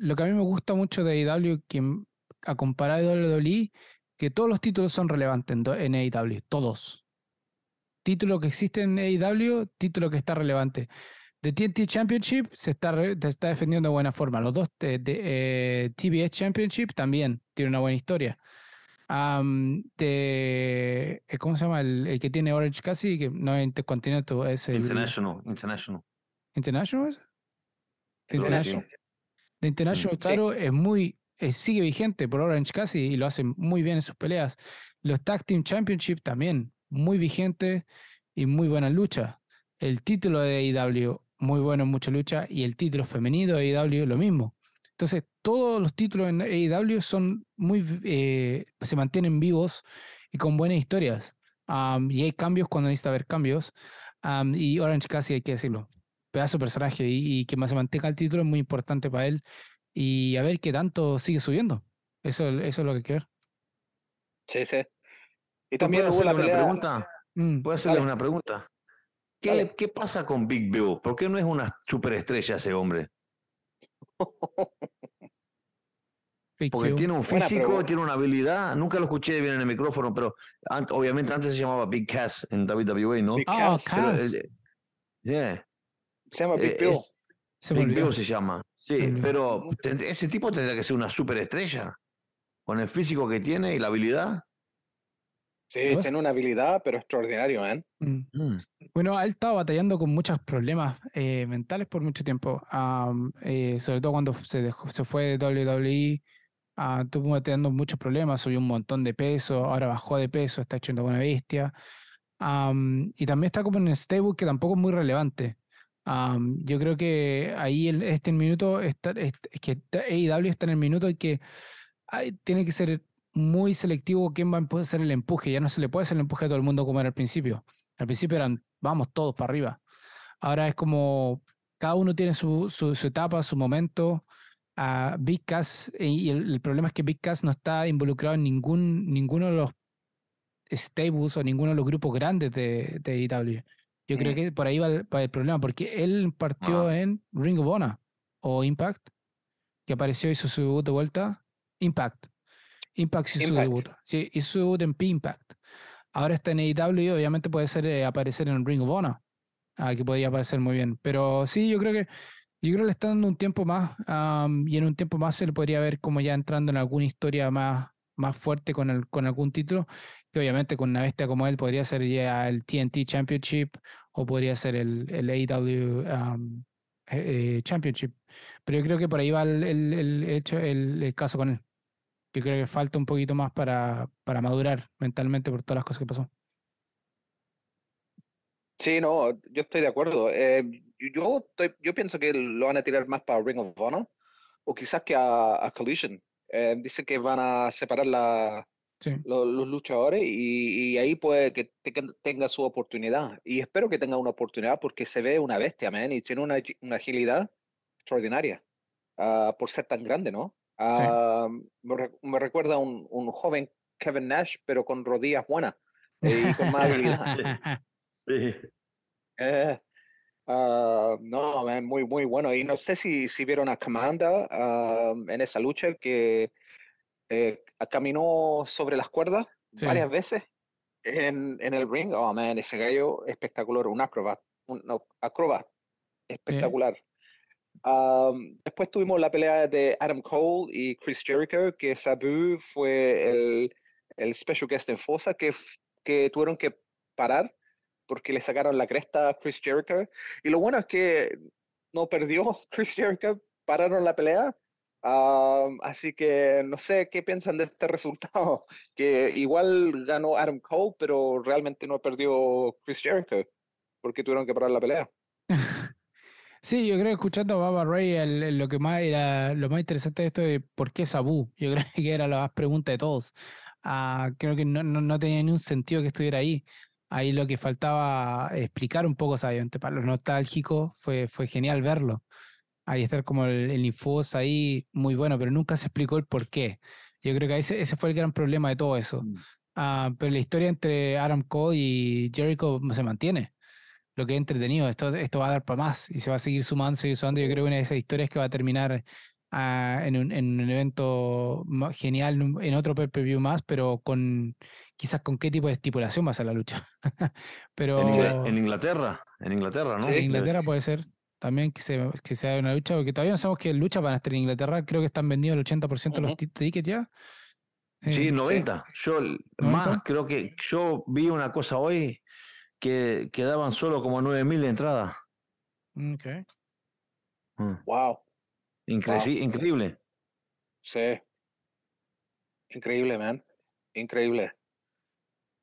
lo que a mí me gusta mucho de AEW, que a comparar de WWE, que todos los títulos son relevantes en AEW, todos. Título que existe en AEW, título que está relevante. De TNT Championship se está, se está defendiendo de buena forma. Los dos de, de, eh, TBS Championship también tiene una buena historia. Am, de, eh, ¿cómo se llama? El, el que tiene Orange casi, que no es Intercontinental, es el International, International. International. ¿es? De. International, de International sí. claro, es muy, eh, sigue vigente por Orange casi y lo hace muy bien en sus peleas. Los Tag Team Championship también, muy vigente y muy buena lucha. El título de AEW, muy bueno en mucha lucha, y el título femenino de AEW, lo mismo. Entonces, todos los títulos en AEW son muy, eh, se mantienen vivos y con buenas historias. Y hay cambios cuando necesita haber cambios. Am, y Orange Cassidy, hay que decirlo, pedazo de personaje y, y que más se mantenga el título es muy importante para él. Y a ver qué tanto sigue subiendo. Eso, eso es lo que quiero ver. Sí, sí. Y ¿Tú también hubo la hacerle una pelea. pregunta? Mm, ¿Puedo hacerle Dale. una pregunta? ¿Qué, Dale. ¿Qué pasa con Big Bill? ¿Por qué no es una superestrella ese hombre? Porque Bill. tiene un físico, tiene una habilidad. Nunca lo escuché bien en el micrófono, pero an- obviamente antes se llamaba Big Cass en WWE, ¿no? Big Ah, Cass. Pero, eh, yeah, Se llama Big eh, Bill. es- Se me Big. Bill se llama. Sí, pero ese tipo tendría que ser una superestrella. Con el físico que tiene y la habilidad. Sí, ¿Vos? tiene una habilidad, pero extraordinario, man. Mm. Mm. Bueno, él estaba batallando con muchos problemas eh, mentales por mucho tiempo. Am, eh, sobre todo cuando se, dejó- se fue de WWE, ah, tuvo batallando muchos problemas, subió un montón de peso, ahora bajó de peso, está hecho una buena bestia. Am, y también está como en un stable que tampoco es muy relevante. Am, yo creo que ahí el, este minuto, está, es, es que AEW está en el minuto en que ay, tiene que ser muy selectivo quién va a hacer el empuje. Ya no se le puede hacer el empuje a todo el mundo como era al principio. Al principio eran, vamos todos para arriba. Ahora es como, cada uno tiene su, su, su etapa, su momento. a Big Cass, y el, el problema es que Big Cass no está involucrado en ningún, ninguno de los stables o ninguno de los grupos grandes de, de AEW. Yo creo que por ahí va el, va el problema, porque él partió Ah. en Ring of Honor o Impact, que apareció, hizo su debut de vuelta, Impact. Impact hizo su debut. Sí, hizo su debut en P-Impact. Ahora está en AEW y obviamente puede ser eh, aparecer en Ring of Honor. ah, que podría aparecer muy bien. Pero sí, yo creo que yo creo que le está dando un tiempo más am, y en un tiempo más se le podría ver como ya entrando en alguna historia más, más fuerte con, el, con algún título, que obviamente con una bestia como él podría ser ya el TNT Championship o podría ser el, el AEW eh, eh, Championship. Pero yo creo que por ahí va el, el- el hecho, el, el caso con él. Yo creo que falta un poquito más para, para madurar mentalmente por todas las cosas que pasó. Sí, no, yo estoy de acuerdo. Eh, yo, estoy- yo pienso que lo van a tirar más para Ring of Honor o quizás que a, a Collision. Eh, dicen que van a separar la, Sí. los, luchadores y, y ahí puede que tenga, tenga su oportunidad. Y espero que tenga una oportunidad porque se ve una bestia, man, y tiene una, una agilidad extraordinaria ah, por ser tan grande, ¿no? Ah, me, re- me recuerda a un, un joven Kevin Nash, pero con rodillas buenas eh, y con más habilidad. Sí. Eh, ah, no, man, muy, muy bueno. Y no sé si, si vieron a Comanda ah, en esa lucha que eh, caminó sobre las cuerdas Sí. varias veces en, en el ring. Oh, man, ese gallo espectacular, un acrobat, un no, acrobat espectacular. Ah, después tuvimos la pelea de Adam Cole y Chris Jericho, que Sabu fue el, el special guest en Fosa, que, que tuvieron que parar porque le sacaron la cresta a Chris Jericho. Y lo bueno es que no perdió Chris Jericho, pararon la pelea. Ah, así que no sé qué piensan de este resultado, que igual ganó Adam Cole, pero realmente no perdió Chris Jericho, porque tuvieron que parar la pelea. Sí, yo creo que escuchando a Baba Ray, el- el- lo que más era lo más interesante de esto de por qué Sabu. Yo creo que era la más pregunta de todos. Ah, creo que no, no, no tenía ni un sentido que estuviera ahí. Ahí lo que faltaba explicar un poco, ¿sabes? Para los nostálgicos fue, fue genial verlo. Ahí estar como el, el Infos ahí, muy bueno, pero nunca se explicó el por qué. Yo creo que ese, ese fue el gran problema de todo eso. Mm. Ah, pero la historia entre Adam Cole y Jericho se mantiene. Lo que es entretenido, esto, esto va a dar para más y se va a seguir sumando, seguir sumando. Yo creo que una de esas historias que va a terminar ah, en, un, en un evento genial, en otro pay-per-view más, pero con quizás con qué tipo de estipulación va a ser la lucha. pero En, Ingla- en Inglaterra, en Inglaterra, ¿no? Sí. en Inglaterra puede ser también que, se, que sea una lucha, porque todavía no sabemos qué lucha van a estar en Inglaterra. Creo que están vendidos el 80% de los Ujú. ti- tickets ya. Eh, Sí, 90. Yo l- 90. más creo que yo vi una cosa hoy que quedaban solo como 9000 entradas. ok. Mm. Wow. Incre- Wow. Increíble. Sí. Increíble, man. Increíble.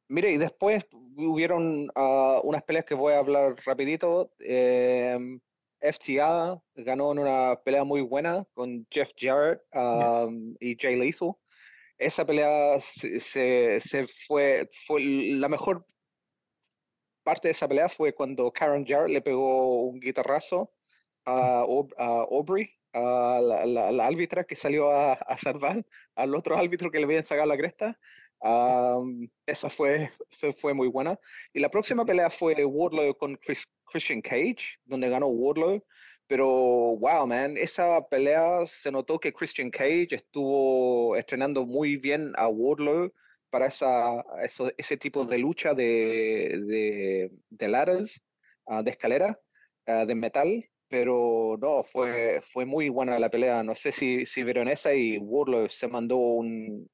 Mire, y después hubieron ah, unas peleas que voy a hablar rapidito. Em, FTA ganó en una pelea muy buena con Jeff Jarrett um, y Jay Lethal. Esa pelea se, se- se fue, fue la mejor parte de esa pelea fue cuando Karen Jarrett le pegó un guitarrazo a, a Aubrey, a la, la- la árbitra que salió a, a salvar al otro árbitro que le habían sacado la cresta. Am, esa fue, esa fue muy buena. Y la próxima pelea fue Wardlow con Chris- Christian Cage, donde ganó Wardlow. Pero, wow, man, esa pelea se notó que Christian Cage estuvo estrenando muy bien a Wardlow para esa, eso- ese tipo de lucha de, de, de ladders, ah, de escalera, ah, de metal. Pero no, fue, fue muy buena la pelea. No sé si, si vieron esa y Wardlow se mandó un,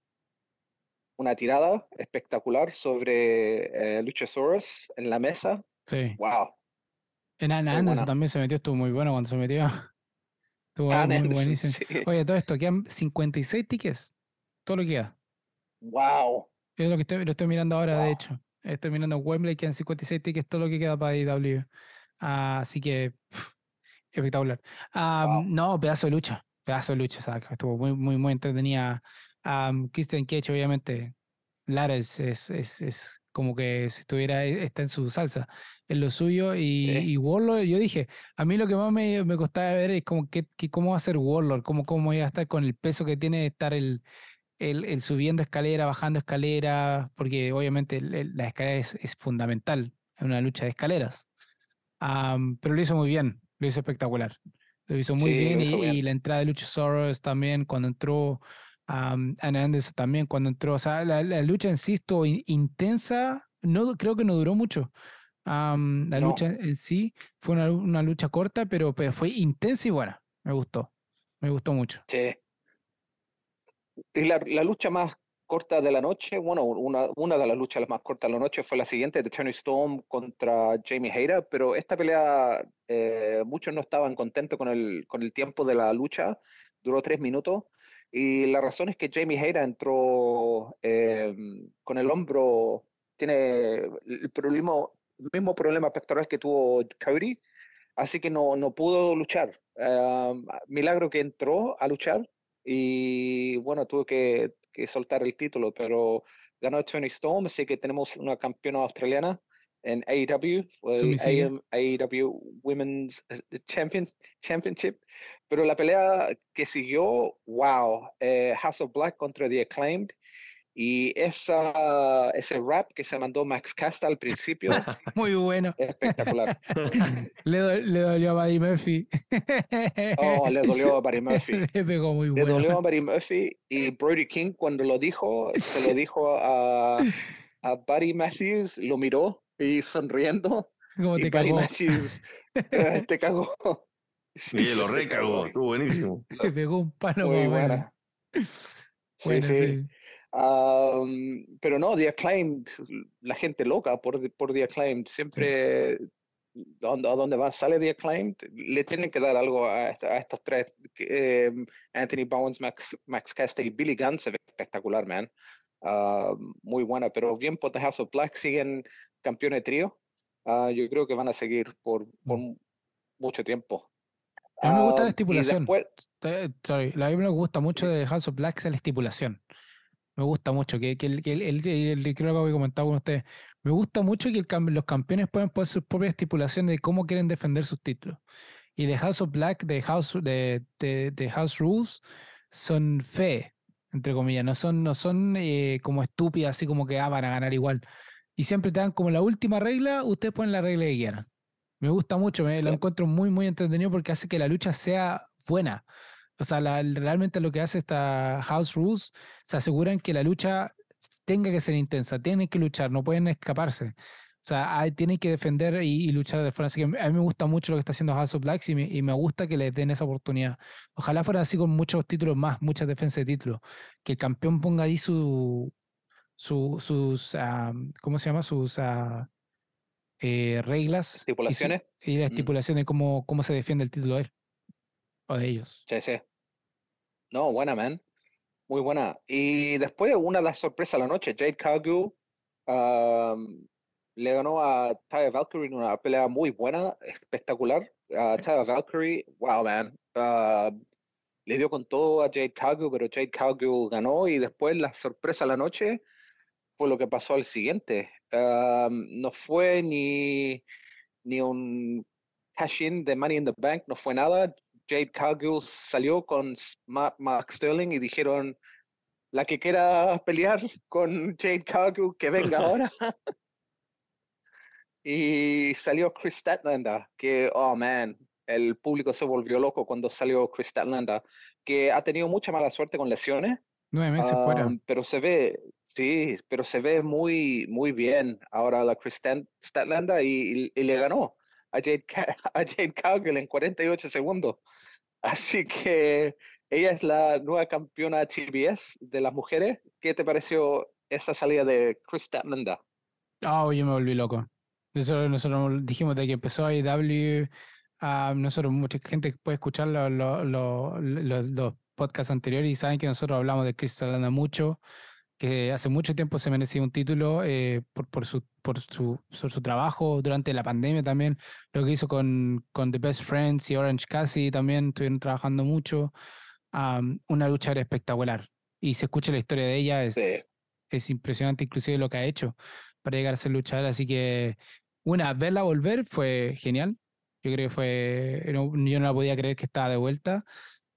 una tirada espectacular sobre eh, Luchasaurus en la mesa. Sí. Wow. Enan Muy Anderson también se metió, estuvo muy bueno cuando se metió. Estuvo muy Anderson, buenísimo. sí. Oye, todo esto, quedan 56 tickets. Todo lo que queda. Wow. Es lo que estoy, lo estoy mirando ahora, de Wow. hecho. Estoy mirando Wembley, quedan 56 tickets, todo lo que queda para IW. Ah, así que, pf, espectacular. Ah, Wow. No, pedazo de lucha. Pedazo de lucha, ¿sabes? Estuvo muy, muy, muy entretenida. Ah, Christian Cage, obviamente, Lara es, es, es, es como que si estuviera, e- está en su salsa, en lo suyo. Y, Sí. y Warlord, yo dije, a mí lo que más me, me costaba ver es como que, que cómo va a ser Warlord, cómo, cómo iba a estar con el peso que tiene de estar el, el, el subiendo escalera, bajando escalera, porque obviamente el- el- la escalera es, es fundamental en una lucha de escaleras. Pero lo hizo muy bien, lo hizo espectacular. Lo hizo muy Sí, bien y, la entrada de Luchasaurus también cuando entró Um, Anna Anderson también cuando entró. O sea, la, lucha, insisto, intensa, no, creo que no duró mucho. la lucha en sí fue una, lucha corta, pero, pero, fue intensa y buena. Me gustó. Me gustó mucho. Sí. Y la, la lucha más corta de la noche, bueno, una, una de las luchas más cortas de la noche fue la siguiente de Tony Storm contra Jamie Hayter, pero esta pelea eh, muchos no estaban contentos con el, con el tiempo de la lucha, duró tres minutos y la razón es que Jamie Hayter entró eh, con el hombro, tiene el, problema, mismo problema pectoral que tuvo Cody, así que no, no pudo luchar. Eh, milagro que entró a luchar y bueno, tuvo que, que, soltar el título, pero ganó Tony Storm, así que tenemos una campeona australiana en AEW, AEW Women's eh, Champion, Championship. Pero la pelea que siguió, wow, eh, House of Black contra The Acclaimed. Y esa, ese rap que se mandó Max Casta al principio. Muy bueno. Espectacular. le, le, dolió a Buddy Murphy. oh, le dolió a Buddy Murphy. Le pegó muy bueno. Le dolió a Buddy Murphy. Y Brody King, cuando lo dijo, se lo dijo a, a Buddy Matthews, lo miró y sonriendo. Como te cagó. Matthews, eh, te cagó. Sí, lo recagó, estuvo buenísimo. Le pegó un palo muy buena. Sí, sí. Pero no, The Acclaimed, la gente loca por, por The Acclaimed, siempre a donde va, sale The Acclaimed, le tienen que dar algo a, estos tres. Em, Anthony Bowens, Max, Max y Billy Gunn se ve espectacular, man. muy buena, pero bien por The House of Black siguen campeones de trío. Ah, yo creo que van a seguir por, por mm. mucho tiempo. A mí me gusta la estipulación. sorry, a mí me gusta mucho de House of Black es la estipulación. Me gusta mucho que, que, el, que el, creo que había comentado con ustedes. Me gusta mucho que los campeones puedan poner su propia estipulación de cómo quieren defender sus títulos. Y de House of Black, de House, de, de, House Rules, son fe, entre comillas. No son, no son eh, como estúpidas, así como que ah, van a ganar igual. Y siempre te dan como la última regla, ustedes ponen la regla que quieran. Me gusta mucho, me lo encuentro muy, muy entretenido porque hace que la lucha sea buena. O sea, realmente lo que hace esta House Rules, se aseguran que la lucha tenga que ser intensa, tienen que luchar, no pueden escaparse. O sea, hay, tienen que defender y, luchar de forma. Así que a mí me gusta mucho lo que está haciendo House of Blacks y me, y me gusta que les den esa oportunidad. Ojalá fuera así con muchos títulos más, muchas defensas de títulos. Que el campeón ponga ahí su, su sus, ¿cómo se llama? Sus uh, eh, reglas. Estipulaciones. Y, la estipulación de cómo, cómo se defiende el título de él. O de ellos. Sí, sí. No, buena, man. Muy buena. Y después una de las sorpresas de la noche, Jade Cargill le ganó a Taya Valkyrie en una pelea muy buena, espectacular. Uh, Valkyrie, wow, man. le dio con todo a Jade Cargill, pero Jade Cargill ganó y después la sorpresa de la noche fue lo que pasó al siguiente. no fue ni, ni un cash-in de Money in the Bank, no fue nada. Jade Cargill salió con Mark Sterling y dijeron, la que quiera pelear con Jade Cargill, que venga ahora. y salió Chris Statlander, que, oh man, el público se volvió loco cuando salió Chris Statlander, que ha tenido mucha mala suerte con lesiones. Nueve meses fuera. Pero se ve, Sí, pero se ve muy, muy bien ahora la Kristen Statlander y, le ganó a Jade, a Jade en 48 segundos. Así que ella es la nueva campeona TBS de las mujeres. ¿Qué te pareció esa salida de Chris Statlander? Oh, yo me volví loco. Nosotros, nosotros dijimos de que empezó AEW, uh, nosotros mucha gente puede escuchar los podcasts anteriores y saben que nosotros hablamos de Chris Statlander mucho que hace mucho tiempo se merecía un título eh, por, por, su, por, su, su trabajo durante la pandemia también, lo que hizo con, con The Best Friends y Orange Cassidy también estuvieron trabajando mucho. una lucha espectacular y se escucha la historia de ella, es, es impresionante inclusive lo que ha hecho para llegar a ser luchadora, así que una, verla volver fue genial. Yo creo que fue, yo no la podía creer que estaba de vuelta.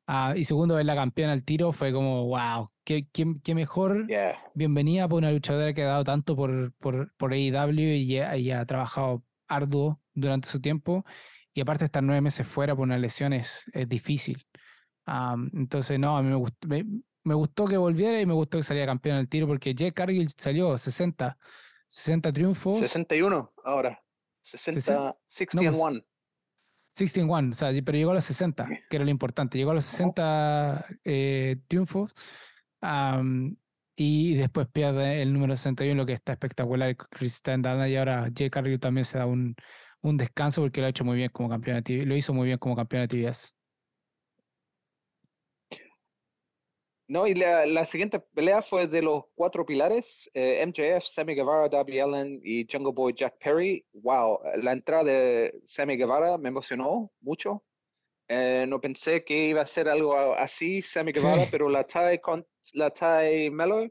Ah, y segundo, ver la campeona al tiro fue como, wow, qué, qué, mejor bienvenida por una luchadora que ha dado tanto por, por, por AEW y, y, ha trabajado arduo durante su tiempo. Y aparte estar nueve meses fuera por una lesión es, es difícil. entonces, no, a mí me, gustó, me, me gustó que volviera y me gustó que saliera campeón al tiro porque Jake Cargill salió 60, 60 triunfos. 61 ahora. 60, 60 and 1. 60 and 1, o sea, pero llegó a los 60, que era lo importante. Llegó a los 60 eh, triunfos y después pierde el número 61, lo que está espectacular. Chris Standard y ahora Jake Cargill también se da un, un descanso porque lo ha hecho muy bien como campeón de lo hizo muy bien como campeón de TBS. No, y la, siguiente pelea fue de los cuatro pilares, eh, MJF, Sammy Guevara, Darby Allen y Jungle Boy Jack Perry. Wow, la entrada de Sammy Guevara me emocionó mucho. Eh, no pensé que iba a ser algo así, Sammy Guevara, pero la Tai, con, la tai Melo,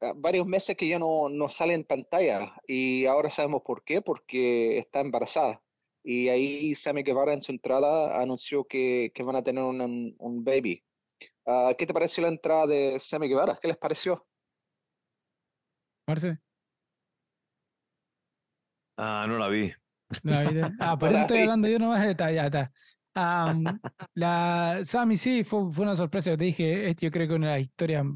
ah, varios meses que ya no, no sale en pantalla y ahora sabemos por qué, porque está embarazada. Y ahí Sammy Guevara en su entrada anunció que, que van a tener un, un baby. Ah, ¿Qué te pareció la entrada de Sammy Guevara? ¿Qué les pareció? Marce. Ah, no la vi. ah, por eso estoy hablando yo nomás de detalle. la Sammy sí, fue, una sorpresa. Yo te dije, yo creo que una de las historias,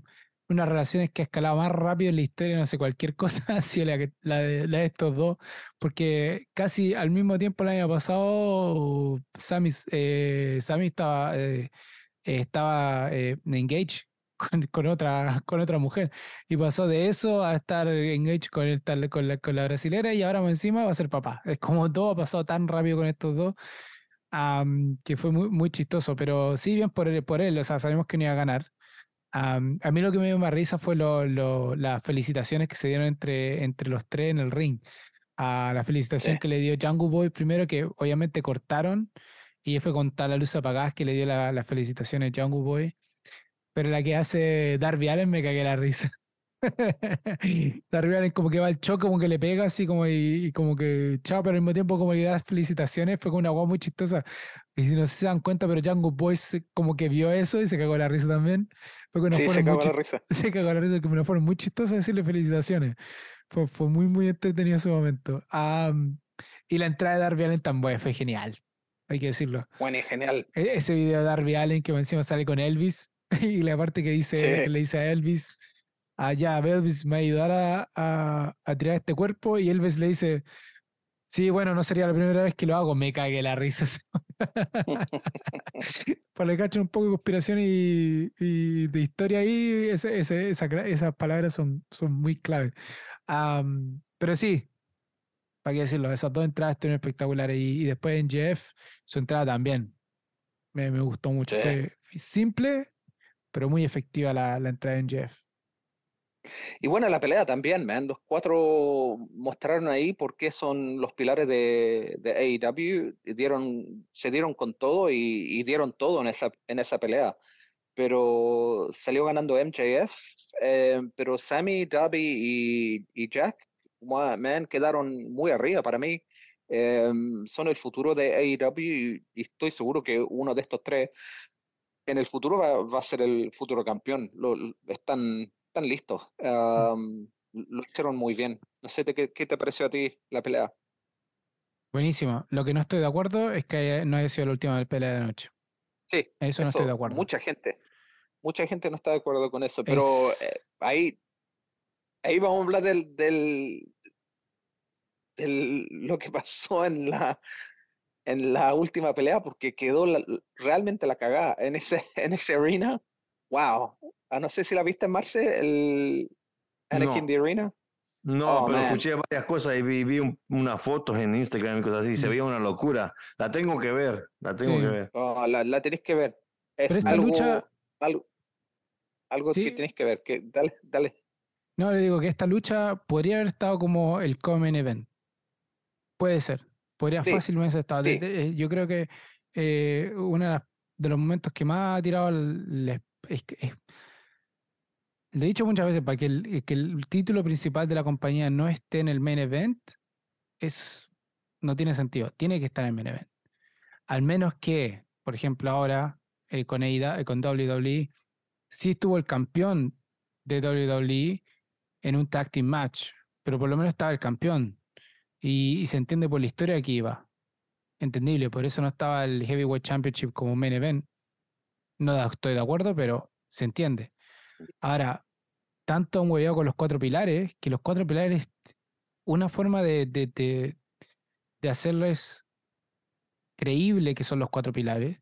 una relación que ha escalado más rápido en la historia, no sé, cualquier cosa, ha sido la, la, de, estos dos, porque casi al mismo tiempo el año pasado, Sammy, eh, Sammy estaba. Eh, estaba eh, engaged con, otra, con otra mujer. Y pasó de eso a estar engaged con, el, con, la, con la brasilera y ahora encima va a ser papá. Es como todo ha pasado tan rápido con estos dos que fue muy, muy chistoso. Pero sí, bien por él, por él, o sea, sabemos que no iba a ganar. a mí lo que me dio más risa fue lo, lo, las felicitaciones que se dieron entre, entre los tres en el ring. a la felicitación que le dio Django Boy primero, que obviamente cortaron y fue con tal la luz apagada que le dio las la felicitaciones a Jungle Boy. Pero la que hace Darby Allen me cagué la risa. Darby Allen como que va al choque, como que le pega así como y, como que chao, pero al mismo tiempo como le da felicitaciones, fue como una guapa muy chistosa. Y si no se dan cuenta, pero Jungle Boy como que vio eso y se cagó la risa también. Fue sí, se cagó la risa. Se cagó la risa, que me fueron muy chistosas decirle felicitaciones. Fue, fue muy, muy entretenido ese momento. y la entrada de Darby Allen también fue genial hay que decirlo. Bueno, y genial. E-, ese video de Darby Allen que encima sale con Elvis y la parte que dice, le dice a Elvis, allá, ah, Elvis me ayudará a, a, tirar este cuerpo y Elvis le dice, sí, bueno, no sería la primera vez que lo hago, me cague la risa. Para le cachan un poco de conspiración y, de historia ahí, ese, ese, esas palabras son, son muy clave. pero sí, para qué decirlo, esas dos entradas estuvieron espectaculares. Y, después en Jeff, su entrada también me, me gustó mucho. Fue simple, pero muy efectiva la, la, entrada en Jeff. Y bueno, la pelea también, man. Los cuatro mostraron ahí por qué son los pilares de, de AEW. Dieron, se dieron con todo y, y, dieron todo en esa, en esa pelea. Pero salió ganando MJF, eh, pero Sammy, Darby y, y Jack man, quedaron muy arriba para mí. Em, son el futuro de AEW y, estoy seguro que uno de estos tres en el futuro va, a ser el futuro campeón. Lo, están, están listos. Em, lo hicieron muy bien. No sé qué, qué te pareció a ti la pelea. Buenísimo. Lo que no estoy de acuerdo es que no haya sido la última pelea de la noche. Sí. Eso, no estoy de acuerdo. Mucha gente. Mucha gente no está de acuerdo con eso, pero eh, ahí, ahí vamos a hablar del, del, lo que pasó en la, en la última pelea porque quedó realmente la cagada en ese, en ese arena. Wow. Ah, no sé si la viste en Marce, el Anakin no. Arena. No, oh, pero escuché varias cosas y vi, vi unas fotos en Instagram y cosas así. Se veía una locura. La tengo que ver, la tengo que ver. Oh, la, la tenés que ver. Es algo, lucha... algo, algo que tenés que ver. Que, dale, dale. No, le digo que esta lucha podría haber estado como el Common Event. Puede ser. Podría fácilmente estar. Eh, yo creo que eh, uno de los momentos que más ha tirado el, es, le he dicho muchas veces, para que el, que el título principal de la compañía no esté en el main event, es, no tiene sentido. Tiene que estar en el main event. Al menos que, por ejemplo, ahora eh, con, EIDA, con WWE, sí estuvo el campeón de WWE en un tag team match, pero por lo menos estaba el campeón. Y, se entiende por la historia que iba. Entendible, por eso no estaba el Heavyweight Championship como main event. No estoy de acuerdo, pero se entiende. Ahora, tanto un hueveado con los cuatro pilares, que los cuatro pilares, una forma de, de, de, de hacerles creíble que son los cuatro pilares,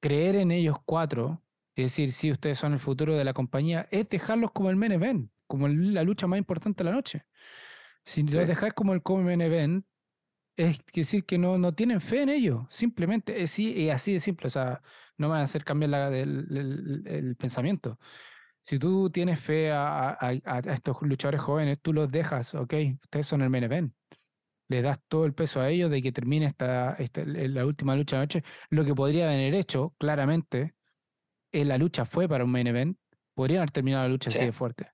creer en ellos cuatro, es decir, si ustedes son el futuro de la compañía, es dejarlos como el main event, como la lucha más importante de la noche. Si los dejáis como el main event, es decir que no, no tienen fe en ellos, simplemente es, así de simple, o sea, no van a hacer cambiar la, el, pensamiento. Si tú tienes fe a, a, a, estos luchadores jóvenes, tú los dejas, ok, ustedes son el main event le das todo el peso a ellos de que termine esta, la última lucha de noche. Lo que podría haber hecho, claramente, es la lucha fue para un main event. Podrían haber terminado la lucha así de fuerte.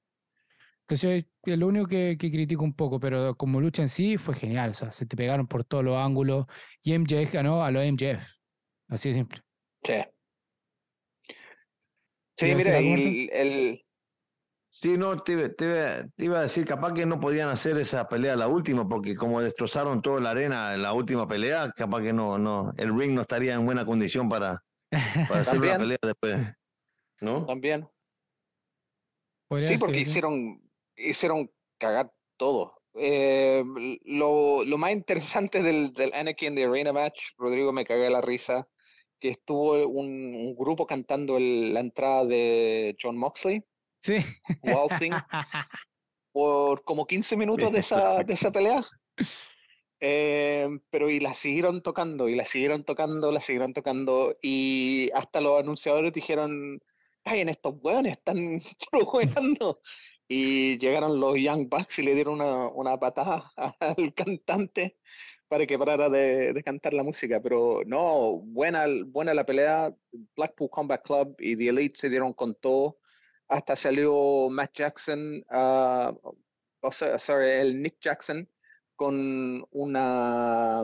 Entonces, es lo único que, critico un poco, pero como lucha en sí fue genial. O sea, se te pegaron por todos los ángulos y MJF ganó a los MJF. Así de simple. Sí. Sí, mira, el, Sí, no, te, iba a decir, capaz que no podían hacer esa pelea la última, porque como destrozaron toda la arena en la última pelea, capaz que no, no, el ring no estaría en buena condición para, para hacer una pelea después. ¿No? También. Sí, porque hicieron, hicieron cagar todo. Eh, lo, lo, más interesante del, del Anakin de Arena Match, Rodrigo me cagué la risa, que estuvo un, un grupo cantando la entrada de John Moxley Sí. Waltzing por como 15 minutos de esa, de esa pelea. Eh, pero y la siguieron tocando, y la siguieron tocando, la siguieron tocando, y hasta los anunciadores dijeron, ay, en estos hueones están jugando. Y llegaron los Young Bucks y le dieron una, una patada al cantante para que parara de, de, cantar la música. Pero no, buena, buena la pelea. Blackpool Combat Club y The Elite se dieron con todo hasta salió Matt Jackson, uh, o sea, sorry, el Nick Jackson, con una,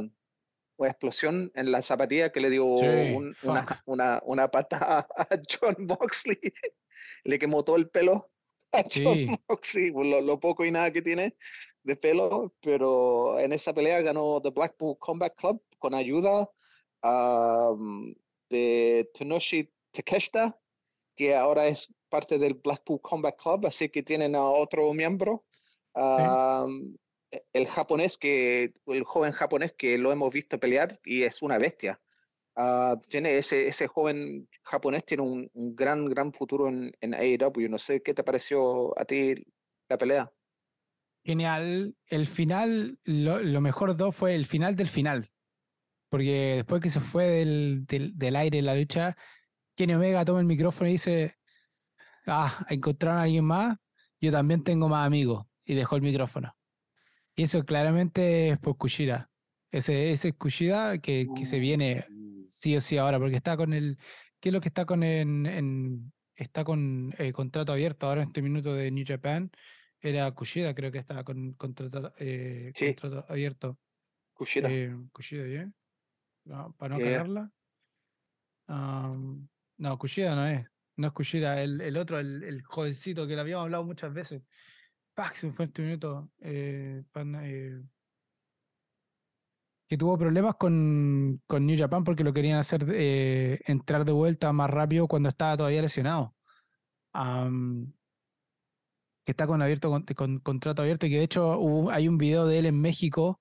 una, explosión en la zapatilla que le dio una, una, una, pata a John Moxley. le quemó todo el pelo John Moxley, lo, lo, poco y nada que tiene de pelo, pero en esa pelea ganó The Blackpool Combat Club con ayuda um, de Tonoshi Takeshita, que ahora es parte del Blackpool Combat Club, así que tienen a otro miembro, el japonés que, el joven japonés que lo hemos visto pelear y es una bestia. Ah, tiene ese, ese joven japonés tiene un, gran, gran futuro en, en AEW. No sé qué te pareció a ti la pelea. Genial. El final, lo, lo mejor dos fue el final del final. Porque después que se fue del, del, del aire la lucha, Kenny Omega toma el micrófono y dice, ah, encontraron a alguien más, yo también tengo más amigos. Y dejó el micrófono. Y eso claramente es por Kushida. Ese, ese Kushida que, que se viene mm. Sí o sí ahora, porque está con el. ¿Qué es lo que está con en, está con eh, contrato abierto ahora en este minuto de New Japan? Era Kushida, creo que estaba con contrato, eh, contrato abierto. Kushida. Eh, Kushida, ¿bien? para no yeah. no, Kushida no es. No es el, el otro, el, el, jovencito que le habíamos hablado muchas veces. Pax, un fuerte minuto. Eh, eh, que tuvo problemas con, con, New Japan porque lo querían hacer eh, entrar de vuelta más rápido cuando estaba todavía lesionado. que está con abierto con, contrato abierto y que de hecho hay un video de él en México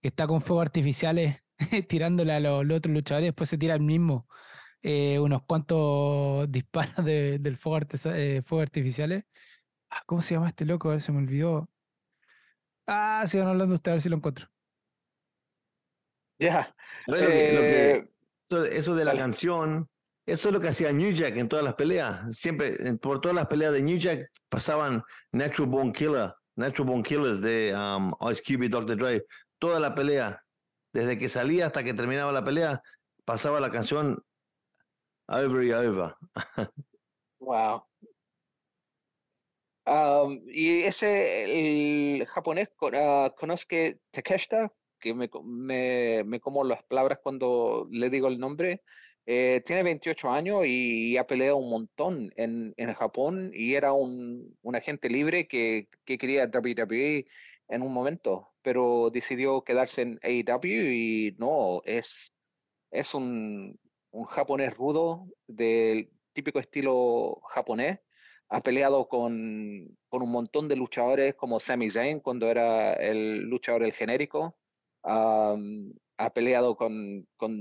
que está con fuegos artificiales tirándole a los, otros luchadores después se tira el mismo. Eh, unos cuantos disparos de, del fuego, eh, fuego artificiales. Ah, ¿Cómo se llama este loco? A ver, se me olvidó. Ah, sigan hablando ustedes, a ver si lo encuentro. Ya. Eh, eso, de la canción, eso es lo que hacía New Jack en todas las peleas. Siempre, por todas las peleas de New Jack pasaban Natural Bone Killer, Natural Bone Killers de um, Ice Cube y Dr. Dre. Toda la pelea, desde que salía hasta que terminaba la pelea, pasaba la canción over y over. wow. Um, y ese, el japonés, uh, conozco Takeshita, que me, me, me, como las palabras cuando le digo el nombre, eh, tiene 28 años y ha peleado un montón en, en Japón y era un, un agente libre que, que, quería WWE en un momento, pero decidió quedarse en AEW y no, es, es un, un japonés rudo del típico estilo japonés, ha peleado con, con, un montón de luchadores como Sami Zayn cuando era el luchador el genérico. Ha peleado con, con,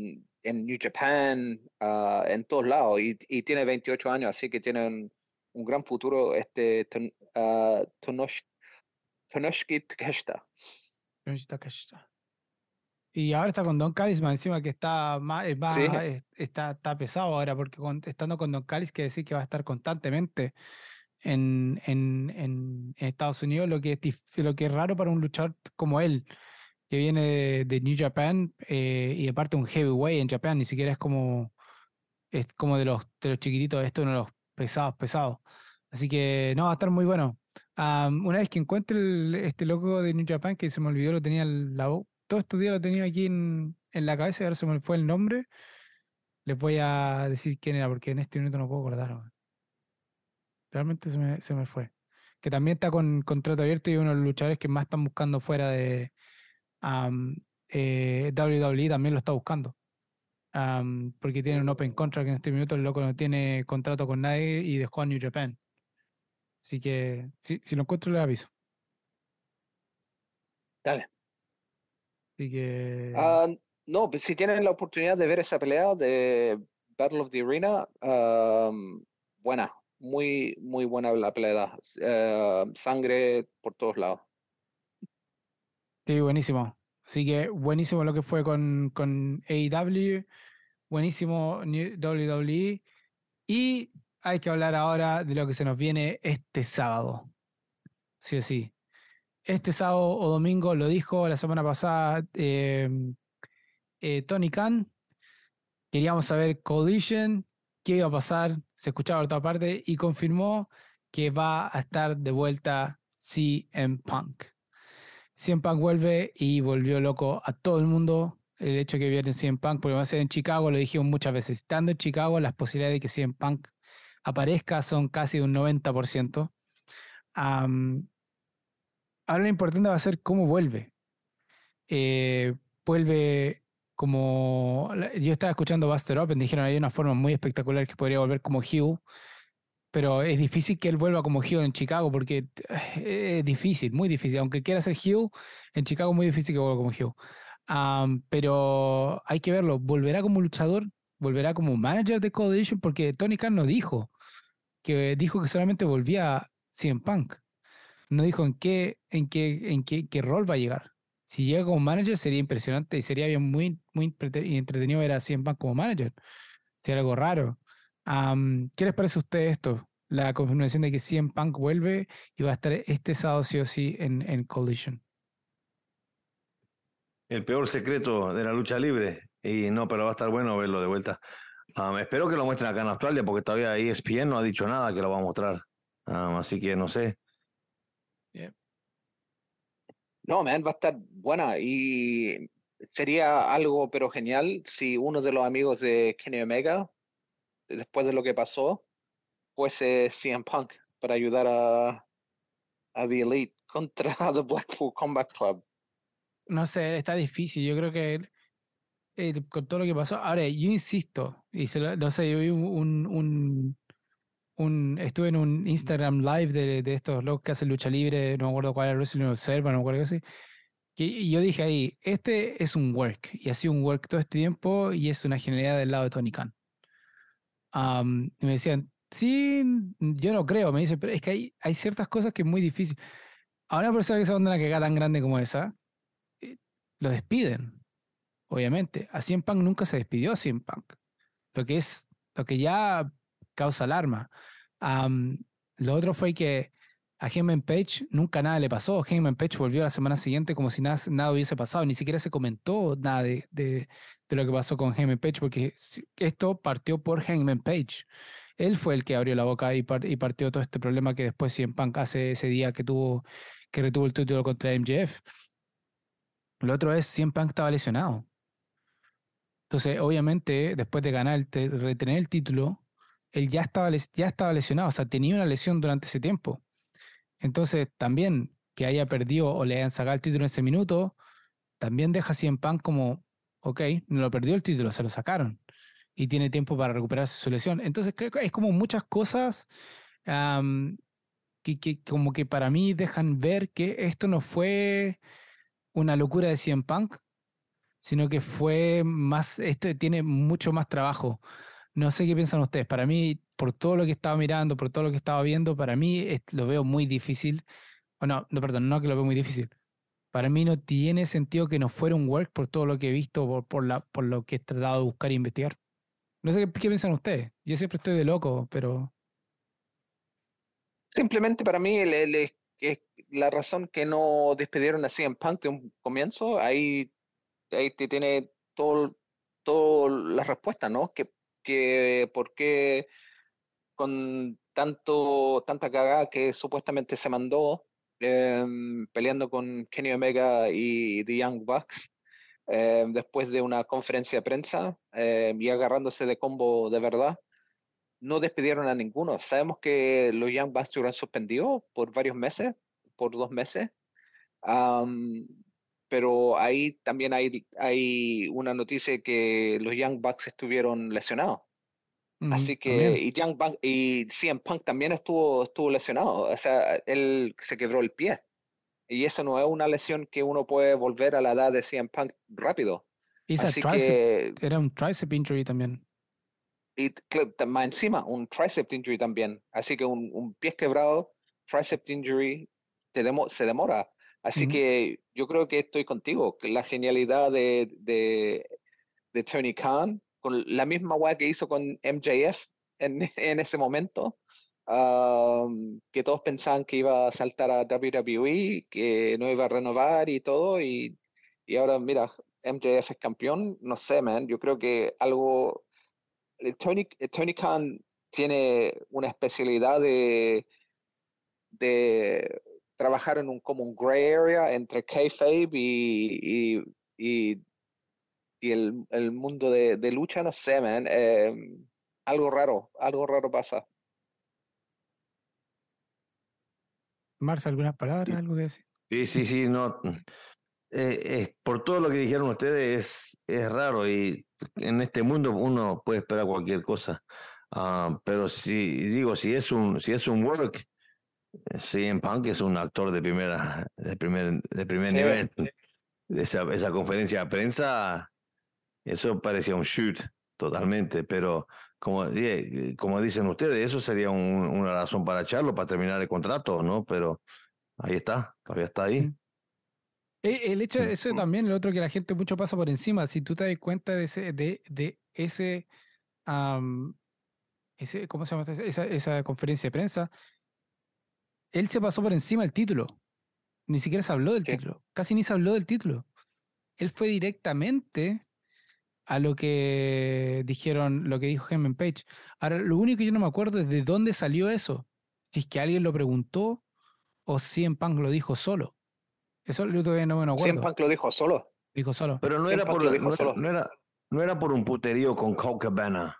en New Japan, uh, en todos lados, y, y, tiene 28 años, así que tiene un, un gran futuro este uh, Tonoshki Takeshita. Y ahora está con Don Callis, encima que está más, está, está pesado ahora, porque estando con Don Callis quiere decir que va a estar constantemente en, en, en, Estados Unidos, lo que, es, lo que es raro para un luchador como él, que viene de, New Japan eh, y aparte un heavyweight en Japan, ni siquiera es como, es como de los, de los chiquititos, esto es uno de los pesados, pesados. Así que no, va a estar muy bueno. una vez que encuentre este loco de New Japan, que se me olvidó, lo tenía la, todos estos días lo tenía aquí en, en la cabeza y ahora se me fue el nombre. Les voy a decir quién era, porque en este minuto no puedo acordar. Realmente se me, se me fue. Que también está con contrato abierto y uno de los luchadores que más están buscando fuera de eh, WWE también lo está buscando. porque tiene un open contract en este minuto, el loco no tiene contrato con nadie y dejó a New Japan. Así que si, si lo encuentro le aviso. Dale. Así que... Ah, no, pues si tienen la oportunidad de ver esa pelea de Battle of the Arena, buena, muy, muy buena la pelea. Eh, sangre por todos lados. Sí, buenísimo. Así que buenísimo lo que fue con, con AEW, buenísimo WWE. Y hay que hablar ahora de lo que se nos viene este sábado. Sí o sí este sábado o domingo lo dijo la semana pasada em, eh, Tony Khan. Queríamos saber Collision, qué iba a pasar, se escuchaba por otra parte y confirmó que va a estar de vuelta CM Punk. CM Punk vuelve y volvió loco a todo el mundo el hecho de que viene CM Punk, porque va a ser en Chicago, lo dijimos muchas veces, estando en Chicago las posibilidades de que CM Punk aparezca son casi un 90%. Ahora lo importante va a ser cómo vuelve. Eh, vuelve como. Yo estaba escuchando Buster Open, dijeron hay una forma muy espectacular que podría volver como Hugh, pero es difícil que él vuelva como Hugh en Chicago porque eh, es difícil, muy difícil. Aunque quiera ser Hugh, en Chicago es muy difícil que vuelva como Hugh. pero hay que verlo. ¿Volverá como luchador? ¿Volverá como manager de Collision? Porque Tony Khan no dijo. Que dijo que solamente volvía CM Punk no dijo en qué, en qué, en qué, qué rol va a llegar. Si llega como manager sería impresionante y sería bien muy, muy entretenido ver a CM Punk como manager. Sería algo raro. ¿Qué les parece a ustedes esto? La confirmación de que CM Punk vuelve y va a estar este sábado sí o sí en, en Collision. El peor secreto de la lucha libre. Y no, pero va a estar bueno verlo de vuelta. espero que lo muestren acá en Australia porque todavía ESPN no ha dicho nada que lo va a mostrar. así que no sé. No, man, va a estar buena y sería algo pero genial si uno de los amigos de Kenny Omega, después de lo que pasó, fuese CM Punk para ayudar a, a The Elite contra The Blackpool Combat Club. No sé, está difícil. Yo creo que con todo lo que pasó. Ahora, yo insisto, y se no sé, yo vi un, un, un, estuve en un Instagram live de, de estos locos que hacen lucha libre, no me acuerdo cuál era, Wrestling Observer, no me acuerdo qué así. Y yo dije ahí, este es un work, y ha sido un work todo este tiempo, y es una genialidad del lado de Tony Khan. Y me decían, sí, yo no creo, me dice, pero es que hay, hay ciertas cosas que es muy difícil. A una persona que se manda una cagada tan grande como esa, eh, lo despiden, obviamente. A Cien Punk nunca se despidió a Cien Punk. Lo que es, lo que ya causa alarma. lo otro fue que a Heyman Page nunca nada le pasó. Heyman Page volvió la semana siguiente como si nada, hubiese pasado. Ni siquiera se comentó nada de, lo que pasó con Heyman Page porque esto partió por Heyman Page. Él fue el que abrió la boca y, y partió todo este problema que después CM Punk hace ese día que tuvo que retuvo el título contra MJF. Lo otro es CM Punk estaba lesionado. Entonces, obviamente, después de ganar, retener el título, él ya estaba, ya estaba lesionado, o sea, tenía una lesión durante ese tiempo. Entonces, también que haya perdido o le hayan sacado el título en ese minuto, también deja así en pan como, ok, no lo perdió el título, se lo sacaron y tiene tiempo para recuperarse su lesión. Entonces, es como muchas cosas que, que, como que para mí dejan ver que esto no fue una locura de CM Punk, sino que fue más, esto tiene mucho más trabajo. No sé qué piensan ustedes. Para mí, por todo lo que estaba mirando, por todo lo que estaba viendo, para mí lo veo muy difícil. O no, no, perdón, no que lo veo muy difícil. Para mí no tiene sentido que no fuera un work por todo lo que he visto, por, por, la, por lo que he tratado de buscar e investigar. No sé qué, piensan ustedes. Yo siempre estoy de loco, pero. Simplemente para mí el, la razón que no despidieron así en Punk de un comienzo, ahí, ahí te tiene todo, todo la respuesta, ¿no? Que, que por qué con tanto, tanta cagada que supuestamente se mandó em, peleando con Kenny Omega y The Young Bucks em, después de una conferencia de prensa em, y agarrándose de combo de verdad. No despidieron a ninguno. Sabemos que los Young Bucks estuvieron suspendidos por varios meses, por dos meses. Pero ahí también hay, hay una noticia que los Young Bucks estuvieron lesionados. Así que, y, Young Punk, y CM Punk también estuvo, estuvo lesionado, o sea, él se quebró el pie. Y eso no es una lesión que uno puede volver a la edad de CM Punk rápido. Así que, era un tricep injury también. Y más encima, un tricep injury también. Así que un, un pie quebrado, tricep injury, se demora. Así que yo creo que estoy contigo. La genialidad de, de, de Tony Khan con la misma weá que hizo con MJF en, en ese momento, que todos pensaban que iba a saltar a WWE, que no iba a renovar y todo, y, y ahora mira, MJF es campeón, no sé, man, yo creo que algo, eh, Tony, eh, Tony Khan tiene una especialidad de, de trabajar en un como un gray area entre kayfabe y, y, y y el, el mundo de, de, lucha, no sé, man, eh, algo raro, algo raro pasa. Marcia, ¿algunas palabras? ¿Algo que decir? Sí, sí, sí, no. Eh, por todo lo que dijeron ustedes, es, es raro y en este mundo uno puede esperar cualquier cosa. Uh, pero si digo, si es un, si es un work, en Punk es un actor de primera, de primer, de primer nivel. Esa, esa conferencia de prensa eso parecía un shoot totalmente, pero como, como dicen ustedes, eso sería una razón para echarlo, para terminar el contrato, ¿no? Pero ahí está, todavía está ahí. E, el hecho de eso también, lo otro que la gente mucho pasa por encima, si tú te das cuenta de ese, de, de ese, ese ¿cómo se llama? Esa, esa conferencia de prensa, él se pasó por encima del título. Ni siquiera se habló del título. Casi ni se habló del título. Él fue directamente a lo que dijeron, lo que dijo Heyman Page. Ahora, lo único que yo no me acuerdo es de dónde salió eso. Si es que alguien lo preguntó o si en Punk lo dijo solo. Eso yo todavía no me acuerdo. CM Punk lo dijo solo. Dijo solo. Pero no era, por, no era, no, era, no, era, por un puterío con Colt Cabana.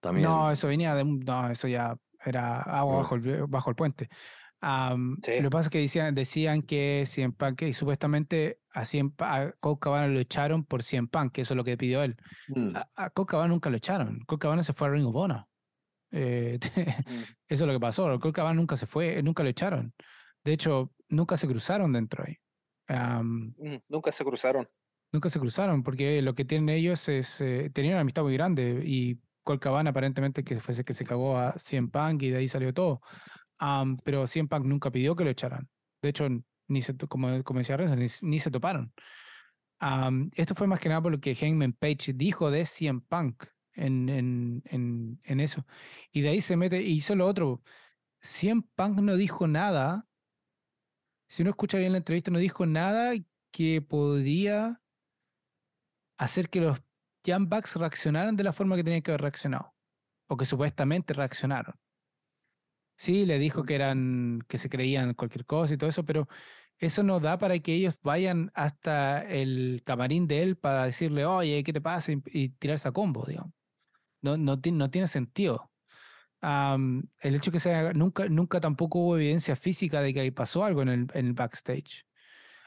También. No, eso venía de. No, eso ya era agua bajo, el, bajo el puente. Lo que pasa es que decían, decían que Cien Punk, y supuestamente a, Cien, a Cabana lo echaron por Cien Punk, que eso es lo que pidió él. Mm. A, a Cabana nunca lo echaron. Colt Cabana se fue a Ring of Honor. Eh, mm. Eso es lo que pasó. Colt Cabana nunca se fue, nunca lo echaron. De hecho, nunca se cruzaron dentro ahí. Mm, nunca se cruzaron. Nunca se cruzaron, porque lo que tienen ellos es. Eh, tenían una amistad muy grande y Colt Cabana aparentemente que fuese que se cagó a Cien Punk y de ahí salió todo pero CM Punk nunca pidió que lo echaran. De hecho, ni se, como, como decía Renzo, ni, se toparon. esto fue más que nada por lo que Hangman Page dijo de CM Punk en, en, en, en, eso. Y de ahí se mete y hizo lo otro. CM Punk no dijo nada. Si uno escucha bien la entrevista, no dijo nada que podría hacer que los Bucks reaccionaran de la forma que tenían que haber reaccionado. O que supuestamente reaccionaron. Sí, le dijo que eran, que se creían cualquier cosa y todo eso, pero eso no da para que ellos vayan hasta el camarín de él para decirle, oye, ¿qué te pasa? y, tirarse a combo, digamos. No, no, no tiene sentido. el hecho que sea, nunca, nunca tampoco hubo evidencia física de que ahí pasó algo en el, en el backstage.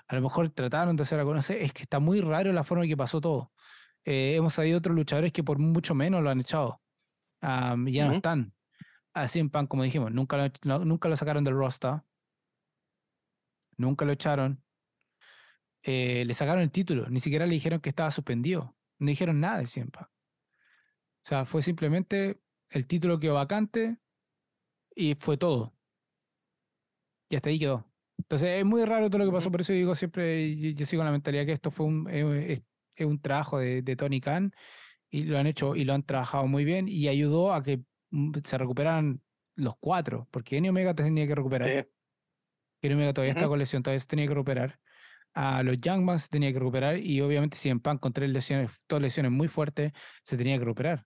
A lo mejor trataron de hacer algo, no sé, es que está muy raro la forma en que pasó todo. Eh, hemos sabido otros luchadores que por mucho menos lo han echado. y ya no están. Así en pan, como dijimos, nunca lo, nunca lo sacaron del roster, nunca lo echaron, eh, le sacaron el título, ni siquiera le dijeron que estaba suspendido, no dijeron nada de CM O sea, fue simplemente el título quedó vacante y fue todo. Y hasta ahí quedó. Entonces es muy raro todo lo que pasó, por eso digo siempre, yo, sigo la mentalidad que esto fue un, es, un trabajo de, de, Tony Khan y lo han hecho y lo han trabajado muy bien y ayudó a que se recuperaran los cuatro, porque Kenny Omega tenía que recuperar. Sí. Kenny Omega todavía está con lesión, todavía se tenía que recuperar. A los Young Bucks se tenía que recuperar y obviamente si en Pan con tres lesiones, todas lesiones muy fuertes, se tenía que recuperar.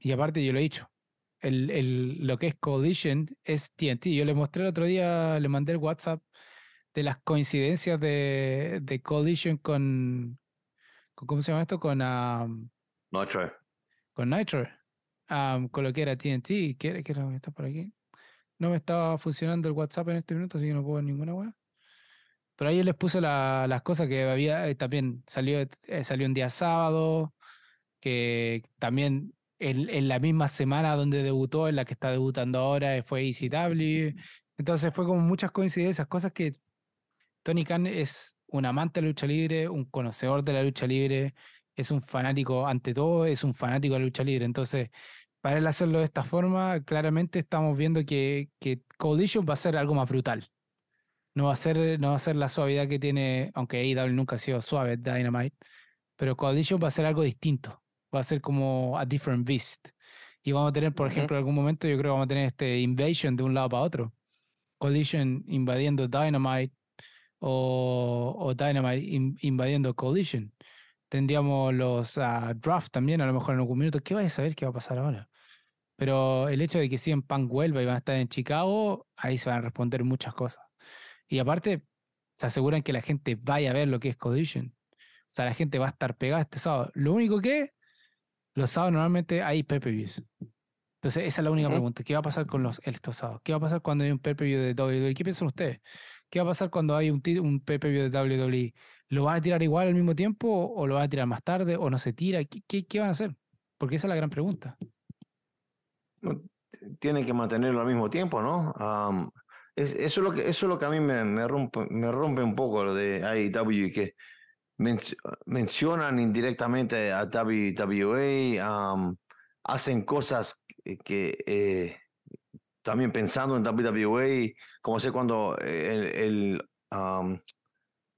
y aparte yo lo he dicho, el, el, lo que es Collision es TNT. Yo le mostré el otro día, le mandé el WhatsApp de las coincidencias de, de Collision con, con, ¿cómo se llama esto? Con Nitro. Con Nitro. Con lo que TNT. ¿Qué, qué era está por aquí? No me estaba funcionando el WhatsApp en este minuto, así que no puedo ninguna web. Pero ahí les puse la, las cosas que había, eh, también salió, eh, salió un día sábado, que también en, la misma semana donde debutó, en la que está debutando ahora, fue ECW. Entonces fue como muchas coincidencias, cosas que Tony Khan es un amante de la lucha libre, un conocedor de la lucha libre, es un fanático, ante todo, es un fanático de la lucha libre. Entonces, para él hacerlo de esta forma, claramente estamos viendo que, que Collision va a ser algo más brutal. No va a ser, no va a ser la suavidad que tiene, aunque AEW nunca ha sido suave, Dynamite, pero Collision va a ser algo distinto va a ser como a different beast. Y vamos a tener, por ejemplo, en algún momento yo creo que vamos a tener este invasion de un lado para otro. Collision invadiendo Dynamite o, o Dynamite invadiendo Collision. Tendríamos los uh, draft también, a lo mejor en algún minuto. ¿Qué vais a saber qué va a pasar ahora? Pero el hecho de que en Punk vuelva y van a estar en Chicago, ahí se van a responder muchas cosas. Y aparte, se aseguran que la gente vaya a ver lo que es Collision. O sea, la gente va a estar pegada este sábado. Lo único que los sábados normalmente hay pay-per-views. Entonces, esa es la única pregunta. ¿Qué va a pasar con los, estos sábados? ¿Qué va a pasar cuando hay un pay-per-view de WWE? ¿Qué piensan ustedes? ¿Qué va a pasar cuando hay un, un pay-per-view de WWE? ¿Lo van a tirar igual al mismo tiempo o lo van a tirar más tarde o no se tira? ¿Qué, qué, van a hacer? Porque esa es la gran pregunta. Tienen que mantenerlo al mismo tiempo, ¿no? eso, es lo que, eso es lo que a mí me, me, rompe, me rompe un poco lo de AEW, que mencionan indirectamente a WWE, hacen cosas que eh, también pensando en WWE, como sé cuando el,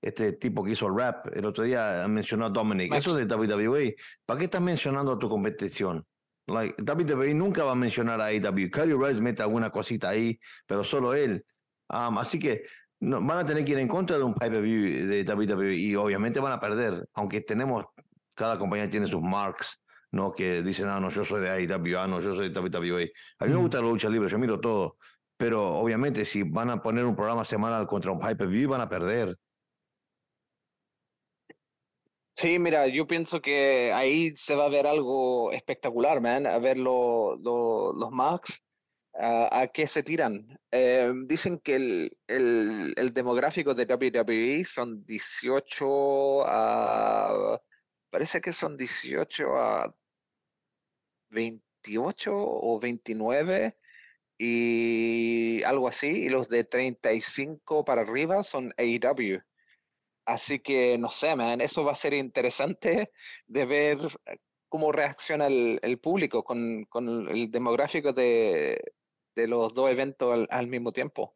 este tipo que hizo el rap el otro día mencionó a Dominic, eso de WWE, ¿para qué estás mencionando a tu competición? Like, WWE nunca va a mencionar a AEW. Cody Rice mete alguna cosita ahí, pero solo él. así que no, van a tener que ir en contra de un pay-per-view de WWE y obviamente van a perder, aunque tenemos, cada compañía tiene sus marks, ¿no? Que dicen, ah, no, yo soy de AEW, ah, no, yo soy de WWE. A mí me gusta la lucha libre, yo miro todo, pero obviamente si van a poner un programa semanal contra un pay-per-view, van a perder. Sí, mira, yo pienso que ahí se va a ver algo espectacular, man, a ver los marks ¿A, qué se tiran? Eh, dicen que el, el, demográfico de WWE son 18 a... Parece que son 18 a 28 o 29 y algo así, y los de 35 para arriba son AEW. Así que no sé, man, eso va a ser interesante de ver cómo reacciona el, el público con, con, el demográfico de, de los dos eventos al, mismo tiempo.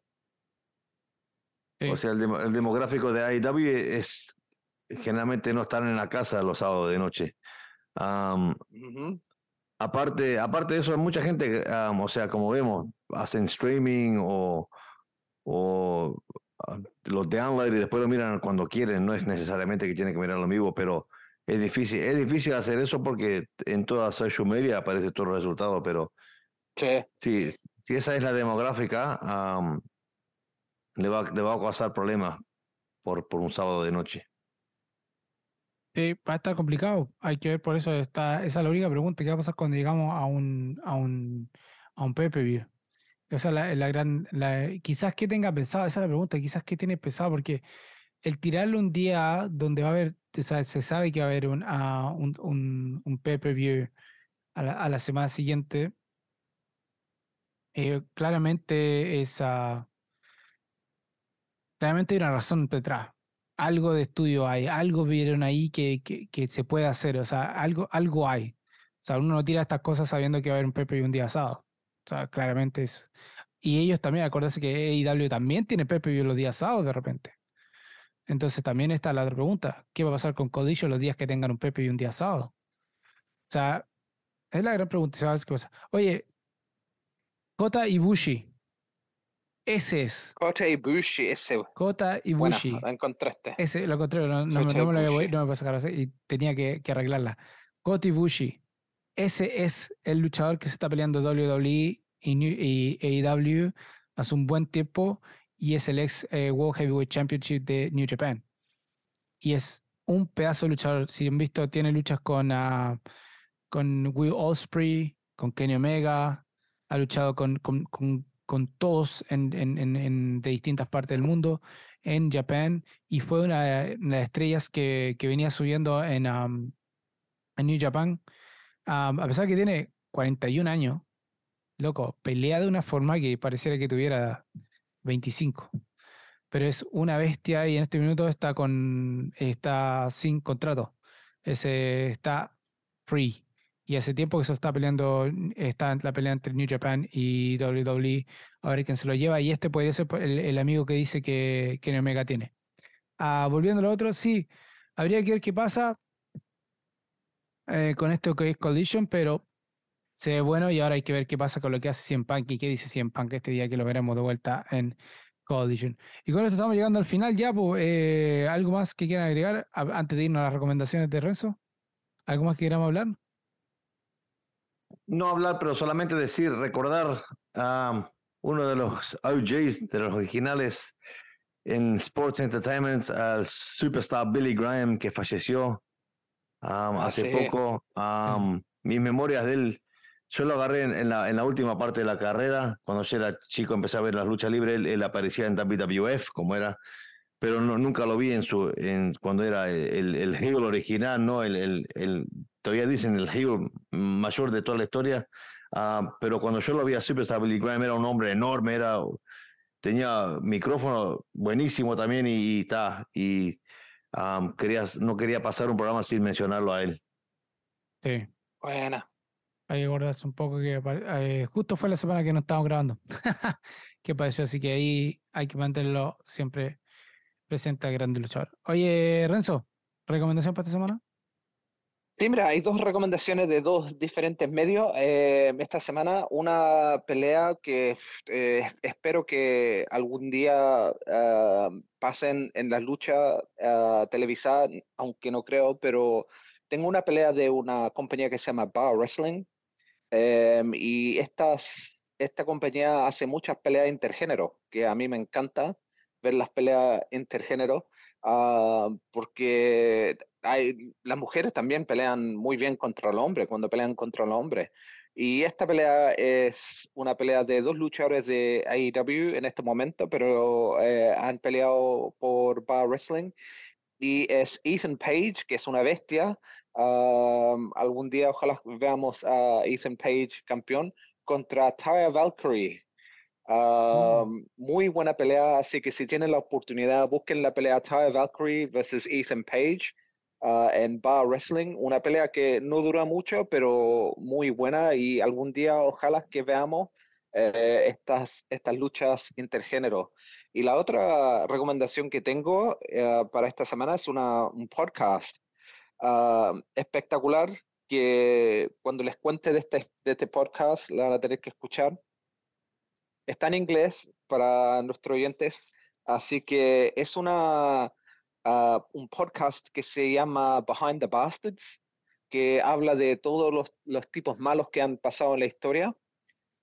O sea, el, demográfico de AEW es generalmente no están en la casa los sábados de noche. aparte, aparte de eso, hay mucha gente, o sea, como vemos, hacen streaming o, o los download y después lo miran cuando quieren. No es necesariamente que tienen que mirarlo en vivo, pero es difícil. Es difícil hacer eso porque en toda social media aparece todo el resultado, pero Sí. si esa es la demográfica, le, va, le va a causar problemas por, por un sábado de noche. Sí, va a estar complicado. Hay que ver por eso. Está, esa es la única pregunta. ¿Qué va a pasar cuando llegamos a un, a un, a un PPV? Esa es la, la gran. La, quizás que tenga pensado, esa es la pregunta. Quizás que tiene pensado, porque el tirarlo un día donde va a haber, o sea, se sabe que va a haber un, un, un, un a la, a la semana siguiente, eh, claramente esa... Claramente hay una razón detrás. Algo de estudio hay, algo vieron ahí que, que, que se puede hacer, o sea, algo, algo hay. O sea, uno no tira estas cosas sabiendo que va a haber un Pepe y un día sábado. O sea, claramente es. Y ellos también, acuérdense que AEW también tiene Pepe y los días sábados de repente. Entonces también está la otra pregunta. ¿Qué va a pasar con Codillo los días que tengan un Pepe y un día sábado? O sea, es la gran pregunta. ¿Sabes qué pasa? Oye, Kota Ibushi. Ese es. Kota Ibushi, ese. Kota Ibushi. Bueno, la encontraste. Ese, lo encontré, no, no, no, me lo voy, no me puedo sacar así y tenía que, que arreglarla. Kota Ibushi. Ese es el luchador que se está peleando WWE y, AEW hace un buen tiempo y es el ex eh, World Heavyweight Championship de New Japan. Y es un pedazo de luchador. Si han visto, tiene luchas con, uh, con Will Osprey, con Kenny Omega, ha luchado con, con, todos en, de distintas partes del mundo en Japan y fue una, de las estrellas que, venía subiendo en, en New Japan a pesar que tiene 41 años, loco, pelea de una forma que pareciera que tuviera 25. Pero es una bestia y en este minuto está con está sin contrato. Ese está free. Y hace tiempo que se está peleando, está la pelea entre New Japan y WWE, a ver quién se lo lleva. Y este podría ser el, amigo que dice que, que Omega tiene. Ah, volviendo a lo otro, sí, habría que ver qué pasa. Eh, con esto que es Collision, pero se ve bueno y ahora hay que ver qué pasa con lo que hace Cien Punk y qué dice Cien Punk este día que lo veremos de vuelta en Collision. Y con esto estamos llegando al final ya, pues, eh, ¿algo más que quieran agregar antes de irnos a las recomendaciones de Renzo? ¿Algo más que queramos hablar? No hablar, pero solamente decir, recordar a uno de los OJs, de los originales en Sports Entertainment, al superstar Billy Graham, que falleció Ah, hace poco. mis memorias de él, yo lo agarré en, la, en, la, última parte de la carrera, cuando yo era chico empecé a ver las luchas libres, él, aparecía en WWF, como era, pero no, nunca lo vi en su, en, cuando era el, el heel original, ¿no? El, el, el, todavía dicen el heel mayor de toda la historia, ah, pero cuando yo lo vi a Superstar Billy Graham era un hombre enorme, era, tenía micrófono buenísimo también y, y, y no quería pasar un programa sin mencionarlo a él. Sí. Buena. Hay que acordarse un poco que eh, justo fue la semana que no estábamos grabando. que pareció, así que ahí hay que mantenerlo siempre presente a grande luchador. Oye, Renzo, ¿recomendación para esta semana? Sí, mira, hay dos recomendaciones de dos diferentes medios eh, esta semana. Una pelea que eh, espero que algún día ah, pasen en las luchas uh, televisadas, aunque no creo, pero tengo una pelea de una compañía que se llama Bar Wrestling em, y estas, esta compañía hace muchas peleas intergénero, que a mí me encanta ver las peleas intergénero, ah, porque las mujeres también pelean muy bien contra el hombre cuando pelean contra el hombre. Y esta pelea es una pelea de dos luchadores de AEW en este momento, pero eh, han peleado por Bar Wrestling. Y es Ethan Page, que es una bestia. algún día ojalá veamos a Ethan Page campeón contra Taya Valkyrie. Mm. Muy buena pelea, así que si tienen la oportunidad, busquen la pelea Taya Valkyrie versus Ethan Page. Ah, en Bar Wrestling, una pelea que no dura mucho, pero muy buena y algún día ojalá que veamos eh, estas, estas luchas intergénero. Y la otra recomendación que tengo eh, para esta semana es un podcast ah, espectacular que cuando les cuente de este, de este podcast la van a tener que escuchar. Está en inglés para nuestros oyentes, así que es una un podcast que se llama Behind the Bastards, que habla de todos los, los tipos malos que han pasado en la historia.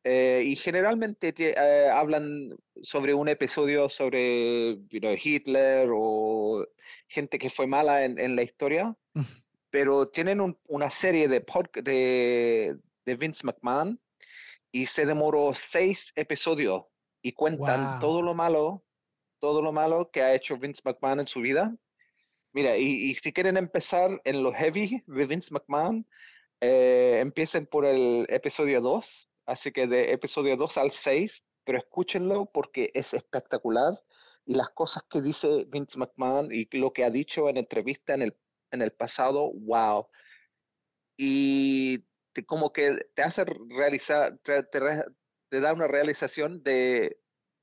Eh, y generalmente eh, hablan sobre un episodio sobre Hitler o gente que fue mala en, en la historia, pero tienen una serie de, de, de, Vince McMahon y se demoró seis episodios y cuentan todo lo malo todo lo malo que ha hecho Vince McMahon en su vida. Mira, y, si quieren empezar en lo heavy de Vince McMahon, eh, empiecen por el episodio 2, así que de episodio 2 al 6, pero escúchenlo porque es espectacular y las cosas que dice Vince McMahon y lo que ha dicho en entrevista en el, en el pasado, wow. Y como que te hace realizar, te, te, da una realización de,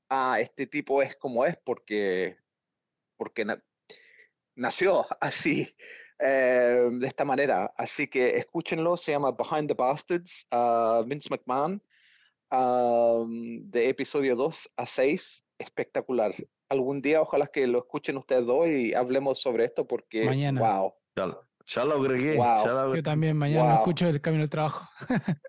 ah, este tipo es como es porque, porque nació así. Eh, de esta manera. Así que escúchenlo, se llama Behind the Bastards, uh, Vince McMahon, um, de episodio 2 a 6, espectacular. Algún día ojalá que lo escuchen ustedes dos y hablemos sobre esto porque, mañana. wow. Ya, lo agregué. Yo también mañana escucho el camino del trabajo.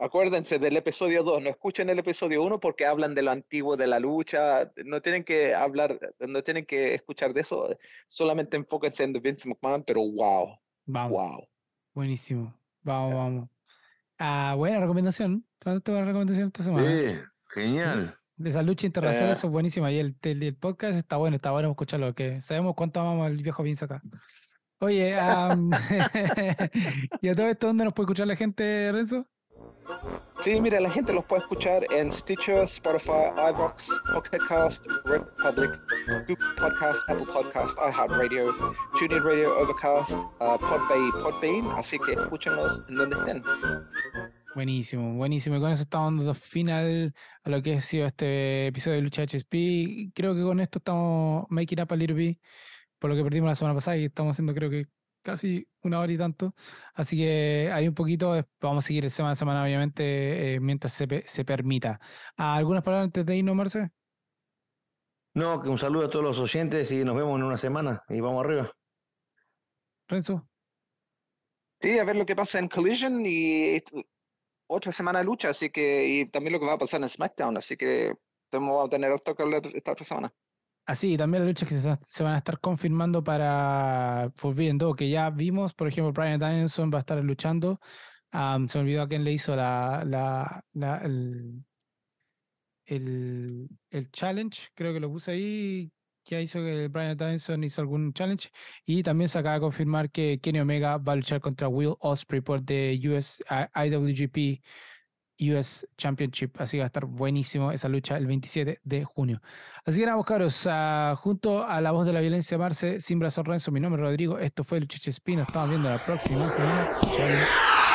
Acuérdense del episodio 2, no escuchen el episodio 1 porque hablan de lo antiguo de la lucha, no tienen que hablar, no tienen que escuchar de eso, solamente enfóquense en Vince McMahon, pero wow. Vamos. Wow. Buenísimo. Vamos, vamos. Ah, buena recomendación. ¿Cuál buena recomendación esta semana? Sí, genial. De esa lucha internacional, eso es buenísima. Y el, el, podcast está bueno, está bueno escucharlo, que sabemos cuánto amamos al viejo Vince acá. Oye, ¿y a todo esto dónde nos puede escuchar la gente, Renzo? Sí, mira, la gente los puede escuchar en Stitcher, Spotify, iVoox, Pocket Cast, Republic, Google Podcast, Apple Podcast, iHeartRadio, TuneIn Radio, Overcast, uh, Podbay Podbean, así que escúchenlos en donde estén. Buenísimo, buenísimo. Y con eso estamos dando final a lo que ha sido este episodio de Lucha HSP. Creo que con esto estamos making up a little bit por lo que perdimos la semana pasada y estamos haciendo creo que casi una hora y tanto. Así que hay un poquito, vamos a seguir semana a semana, obviamente, eh, mientras se, se permita. ¿Algunas palabras antes de irnos, Marce? No, que un saludo a todos los oyentes y nos vemos en una semana y vamos arriba. Renzo. Sí, a ver lo que pasa en Collision y otra semana de lucha, así que, y también lo que va a pasar en SmackDown, así que vamos a tener otro que hablar esta otra semana. Así, también las luchas que se, van a estar confirmando para Forbidden que ya vimos, por ejemplo, Brian Danielson va a estar luchando. se olvidó a quién le hizo la, el, el, challenge, creo que lo puse ahí, que hizo que Brian Danielson hizo algún challenge. Y también se acaba de confirmar que Kenny Omega va a luchar contra Will Osprey por the US IWGP US Championship. Así va a estar buenísimo esa lucha el 27 de junio. Así que nada, caros, uh, junto a la voz de la violencia Marce, Simbra Sorrenzo, mi nombre es Rodrigo. Esto fue Lucha Espino. Estamos viendo la próxima semana. Chao.